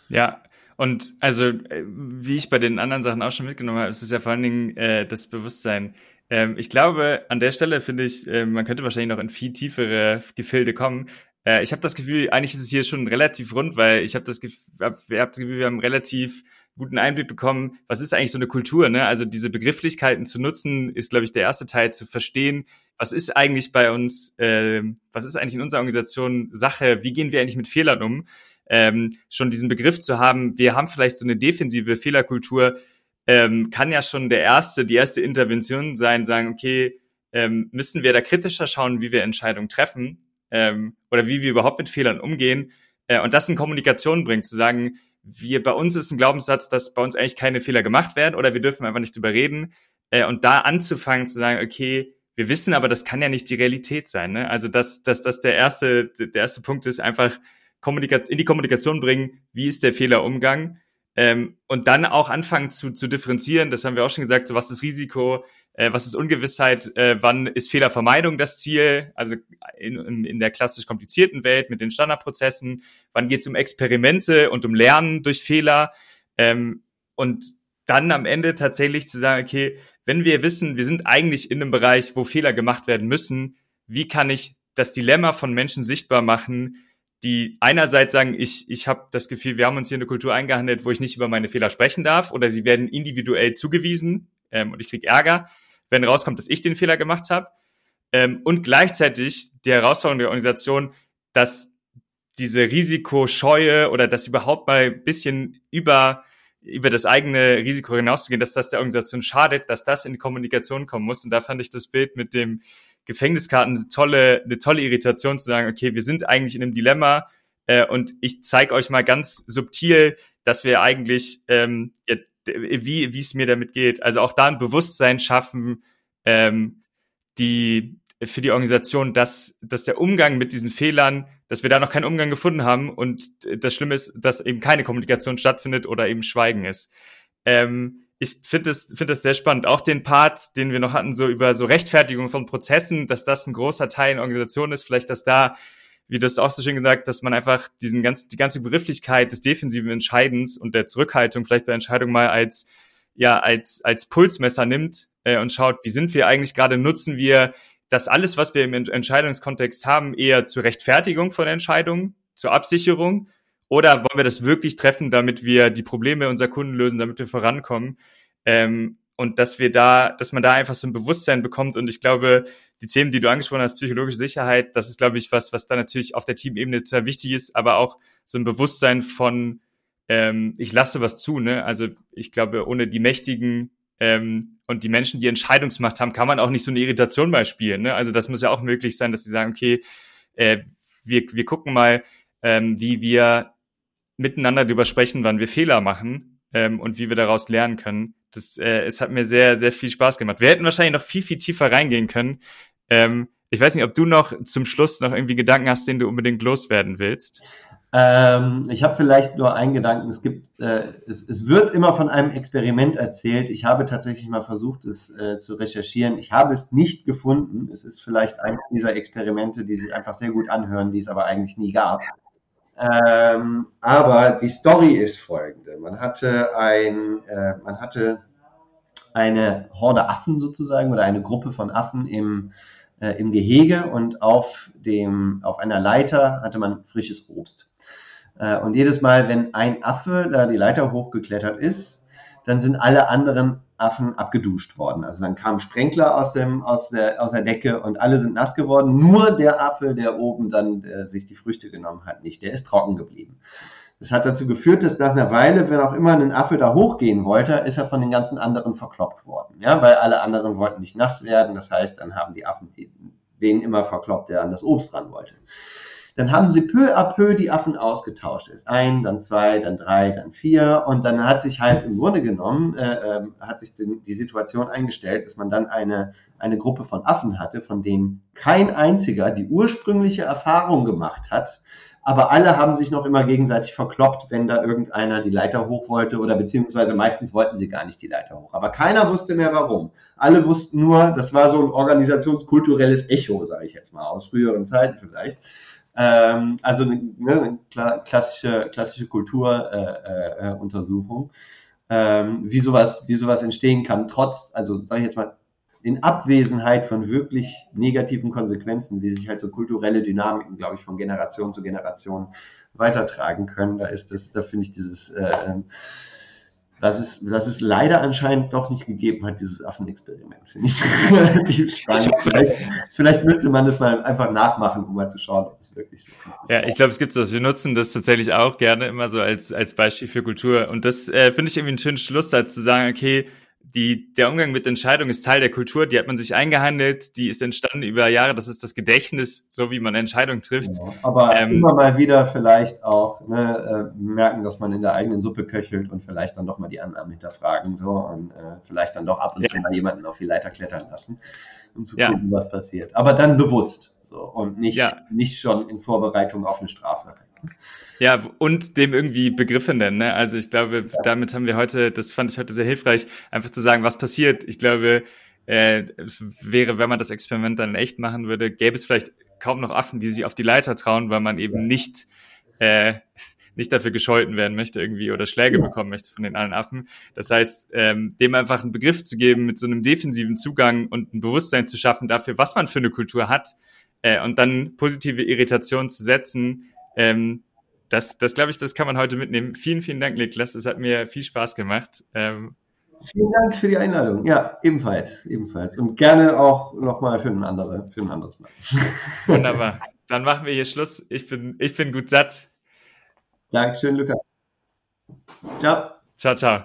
Ja, und also, äh, wie ich bei den anderen Sachen auch schon mitgenommen habe, ist es ja vor allen Dingen äh, das Bewusstsein. Ähm, ich glaube, an der Stelle finde ich, äh, man könnte wahrscheinlich noch in viel tiefere Gefilde kommen. Äh, ich habe das Gefühl, eigentlich ist es hier schon relativ rund, weil ich habe das, hab, hab das Gefühl, wir haben relativ guten Einblick bekommen, was ist eigentlich so eine Kultur, ne? Also diese Begrifflichkeiten zu nutzen, ist, glaube ich, der erste Teil, zu verstehen, was ist eigentlich bei uns, äh, was ist eigentlich in unserer Organisation Sache, wie gehen wir eigentlich mit Fehlern um? Ähm, schon diesen Begriff zu haben, wir haben vielleicht so eine defensive Fehlerkultur, ähm, kann ja schon der erste, die erste Intervention sein, sagen, okay, ähm, müssen wir da kritischer schauen, wie wir Entscheidungen treffen ähm, oder wie wir überhaupt mit Fehlern umgehen äh, und das in Kommunikation bringt, zu sagen, wir, bei uns ist ein Glaubenssatz, dass bei uns eigentlich keine Fehler gemacht werden oder wir dürfen einfach nicht drüber reden. Äh, und da anzufangen zu sagen, okay, wir wissen aber, das kann ja nicht die Realität sein. Ne? Also, dass, dass, dass der erste, der erste Punkt ist, einfach Kommunikation, in die Kommunikation bringen, wie ist der Fehlerumgang ähm, und dann auch anfangen zu, zu differenzieren. Das haben wir auch schon gesagt, so was ist Risiko, äh, was ist Ungewissheit, äh, wann ist Fehlervermeidung das Ziel, also in, in der klassisch komplizierten Welt mit den Standardprozessen, wann geht es um Experimente und um Lernen durch Fehler ähm, und dann am Ende tatsächlich zu sagen, okay, wenn wir wissen, wir sind eigentlich in einem Bereich, wo Fehler gemacht werden müssen, wie kann ich das Dilemma von Menschen sichtbar machen, die einerseits sagen, ich, ich habe das Gefühl, wir haben uns hier eine Kultur eingehandelt, wo ich nicht über meine Fehler sprechen darf, oder sie werden individuell zugewiesen ähm, und ich krieg Ärger wenn rauskommt, dass ich den Fehler gemacht habe. Ähm, und gleichzeitig die Herausforderung der Organisation, dass diese Risikoscheue oder das überhaupt mal ein bisschen über, über das eigene Risiko hinauszugehen, dass das der Organisation schadet, dass das in die Kommunikation kommen muss. Und da fand ich das Bild mit dem Gefängniskarten eine tolle, eine tolle Irritation zu sagen, okay, wir sind eigentlich in einem Dilemma äh, und ich zeige euch mal ganz subtil, dass wir eigentlich ähm, wie wie es mir damit geht. Also auch da ein Bewusstsein schaffen, ähm, die für die Organisation, dass, dass der Umgang mit diesen Fehlern, dass wir da noch keinen Umgang gefunden haben und das Schlimme ist, dass eben keine Kommunikation stattfindet oder eben Schweigen ist. Ähm, ich finde das, finde das sehr spannend. Auch den Part, den wir noch hatten, so über so Rechtfertigung von Prozessen, dass das ein großer Teil in Organisation ist, vielleicht, dass da, wie du es auch so schön gesagt, dass man einfach diesen ganz, die ganze Begrifflichkeit des defensiven Entscheidens und der Zurückhaltung vielleicht bei Entscheidungen mal als, ja, als, als Pulsmesser nimmt äh, und schaut, wie sind wir eigentlich gerade, nutzen wir das alles, was wir im Entscheidungskontext haben, eher zur Rechtfertigung von Entscheidungen, zur Absicherung oder wollen wir das wirklich treffen, damit wir die Probleme unserer Kunden lösen, damit wir vorankommen? Ähm, und dass wir da, dass man da einfach so ein Bewusstsein bekommt. Und ich glaube, die Themen, die du angesprochen hast, psychologische Sicherheit, das ist, glaube ich, was, was da natürlich auf der Teamebene total wichtig ist, aber auch so ein Bewusstsein von, ähm, ich lasse was zu. Ne? Also ich glaube, ohne die Mächtigen ähm, und die Menschen, die Entscheidungsmacht haben, kann man auch nicht so eine Irritation mal spielen. Ne? Also das muss ja auch möglich sein, dass sie sagen, okay, äh, wir, wir gucken mal, ähm, wie wir miteinander darüber sprechen, wann wir Fehler machen ähm, und wie wir daraus lernen können. Das, äh, es hat mir sehr, sehr viel Spaß gemacht. Wir hätten wahrscheinlich noch viel, viel tiefer reingehen können. Ähm, ich weiß nicht, ob du noch zum Schluss noch irgendwie Gedanken hast, den du unbedingt loswerden willst. Ähm, ich habe vielleicht nur einen Gedanken. Es gibt, äh, es, es wird immer von einem Experiment erzählt. Ich habe tatsächlich mal versucht, es äh, zu recherchieren. Ich habe es nicht gefunden. Es ist vielleicht eines dieser Experimente, die sich einfach sehr gut anhören, die es aber eigentlich nie gab. Ähm, aber die Story ist folgende. Man hatte ein, äh, man hatte eine Horde Affen sozusagen oder eine Gruppe von Affen im, äh, im Gehege und auf dem, auf einer Leiter hatte man frisches Obst. Äh, und jedes Mal, wenn ein Affe da die Leiter hochgeklettert ist, dann sind alle anderen Affen abgeduscht worden. Also dann kam Sprenkler aus, dem, aus, der, aus der Decke und alle sind nass geworden. Nur der Affe, der oben dann äh, sich die Früchte genommen hat, nicht. Der ist trocken geblieben. Das hat dazu geführt, dass nach einer Weile, wenn auch immer ein Affe da hochgehen wollte, ist er von den ganzen anderen verkloppt worden. Ja, weil alle anderen wollten nicht nass werden. Das heißt, dann haben die Affen den immer verkloppt, der an das Obst ran wollte. Dann haben sie peu à peu die Affen ausgetauscht. Ist ein, dann zwei, dann drei, dann vier. Und dann hat sich halt im Grunde genommen, äh, äh, hat sich den, die Situation eingestellt, dass man dann eine, eine Gruppe von Affen hatte, von denen kein einziger die ursprüngliche Erfahrung gemacht hat, aber alle haben sich noch immer gegenseitig verkloppt, wenn da irgendeiner die Leiter hoch wollte oder beziehungsweise meistens wollten sie gar nicht die Leiter hoch. Aber keiner wusste mehr warum. Alle wussten nur, das war so ein organisationskulturelles Echo, sage ich jetzt mal, aus früheren Zeiten vielleicht. Ähm, also eine, ne, eine klassische, klassische Kulturuntersuchung, äh, äh, ähm, wie, sowas, wie sowas entstehen kann, trotz, also sage ich jetzt mal, in Abwesenheit von wirklich negativen Konsequenzen, wie sich halt so kulturelle Dynamiken, glaube ich, von Generation zu Generation weitertragen können. Da ist das, da finde ich dieses äh, dass es, dass es leider anscheinend doch nicht gegeben hat, dieses Affenexperiment. Finde ich relativ spannend. Vielleicht, vielleicht, müsste man das mal einfach nachmachen, um mal zu schauen, ob es wirklich so ist. Ja, ich glaube, es gibt sowas. Wir nutzen das tatsächlich auch gerne immer so als, als Beispiel für Kultur. Und das äh, finde ich irgendwie einen schönen Schlusssatz zu sagen, okay, die, der Umgang mit Entscheidungen ist Teil der Kultur, die hat man sich eingehandelt, die ist entstanden über Jahre, das ist das Gedächtnis, so wie man Entscheidungen trifft. Genau. Aber ähm, immer mal wieder vielleicht auch ne, äh, merken, dass man in der eigenen Suppe köchelt und vielleicht dann doch mal die Annahmen hinterfragen so und äh, vielleicht dann doch ab und ja. zu mal jemanden auf die Leiter klettern lassen, um zu gucken, ja. was passiert. Aber dann bewusst so und nicht, ja. nicht schon in Vorbereitung auf eine Strafe. Ja, und dem irgendwie Begriffe nennen. Ne? Also ich glaube, ja. damit haben wir heute, das fand ich heute sehr hilfreich, einfach zu sagen, was passiert. Ich glaube, äh, es wäre, wenn man das Experiment dann echt machen würde, gäbe es vielleicht kaum noch Affen, die sich auf die Leiter trauen, weil man eben ja. nicht äh, nicht dafür gescholten werden möchte irgendwie oder Schläge ja. bekommen möchte von den anderen Affen. Das heißt, ähm, dem einfach einen Begriff zu geben mit so einem defensiven Zugang und ein Bewusstsein zu schaffen dafür, was man für eine Kultur hat äh, und dann positive Irritationen zu setzen, ähm, das, das glaube ich, das kann man heute mitnehmen. Vielen, vielen Dank, Niklas. Es hat mir viel Spaß gemacht. Ähm, Vielen Dank für die Einladung. Ja, ebenfalls, ebenfalls. Und gerne auch nochmal für, ein andere, für ein anderes Mal. Wunderbar. Dann machen wir hier Schluss. Ich bin, ich bin gut satt. Dankeschön, Lukas. Ciao. Ciao, ciao.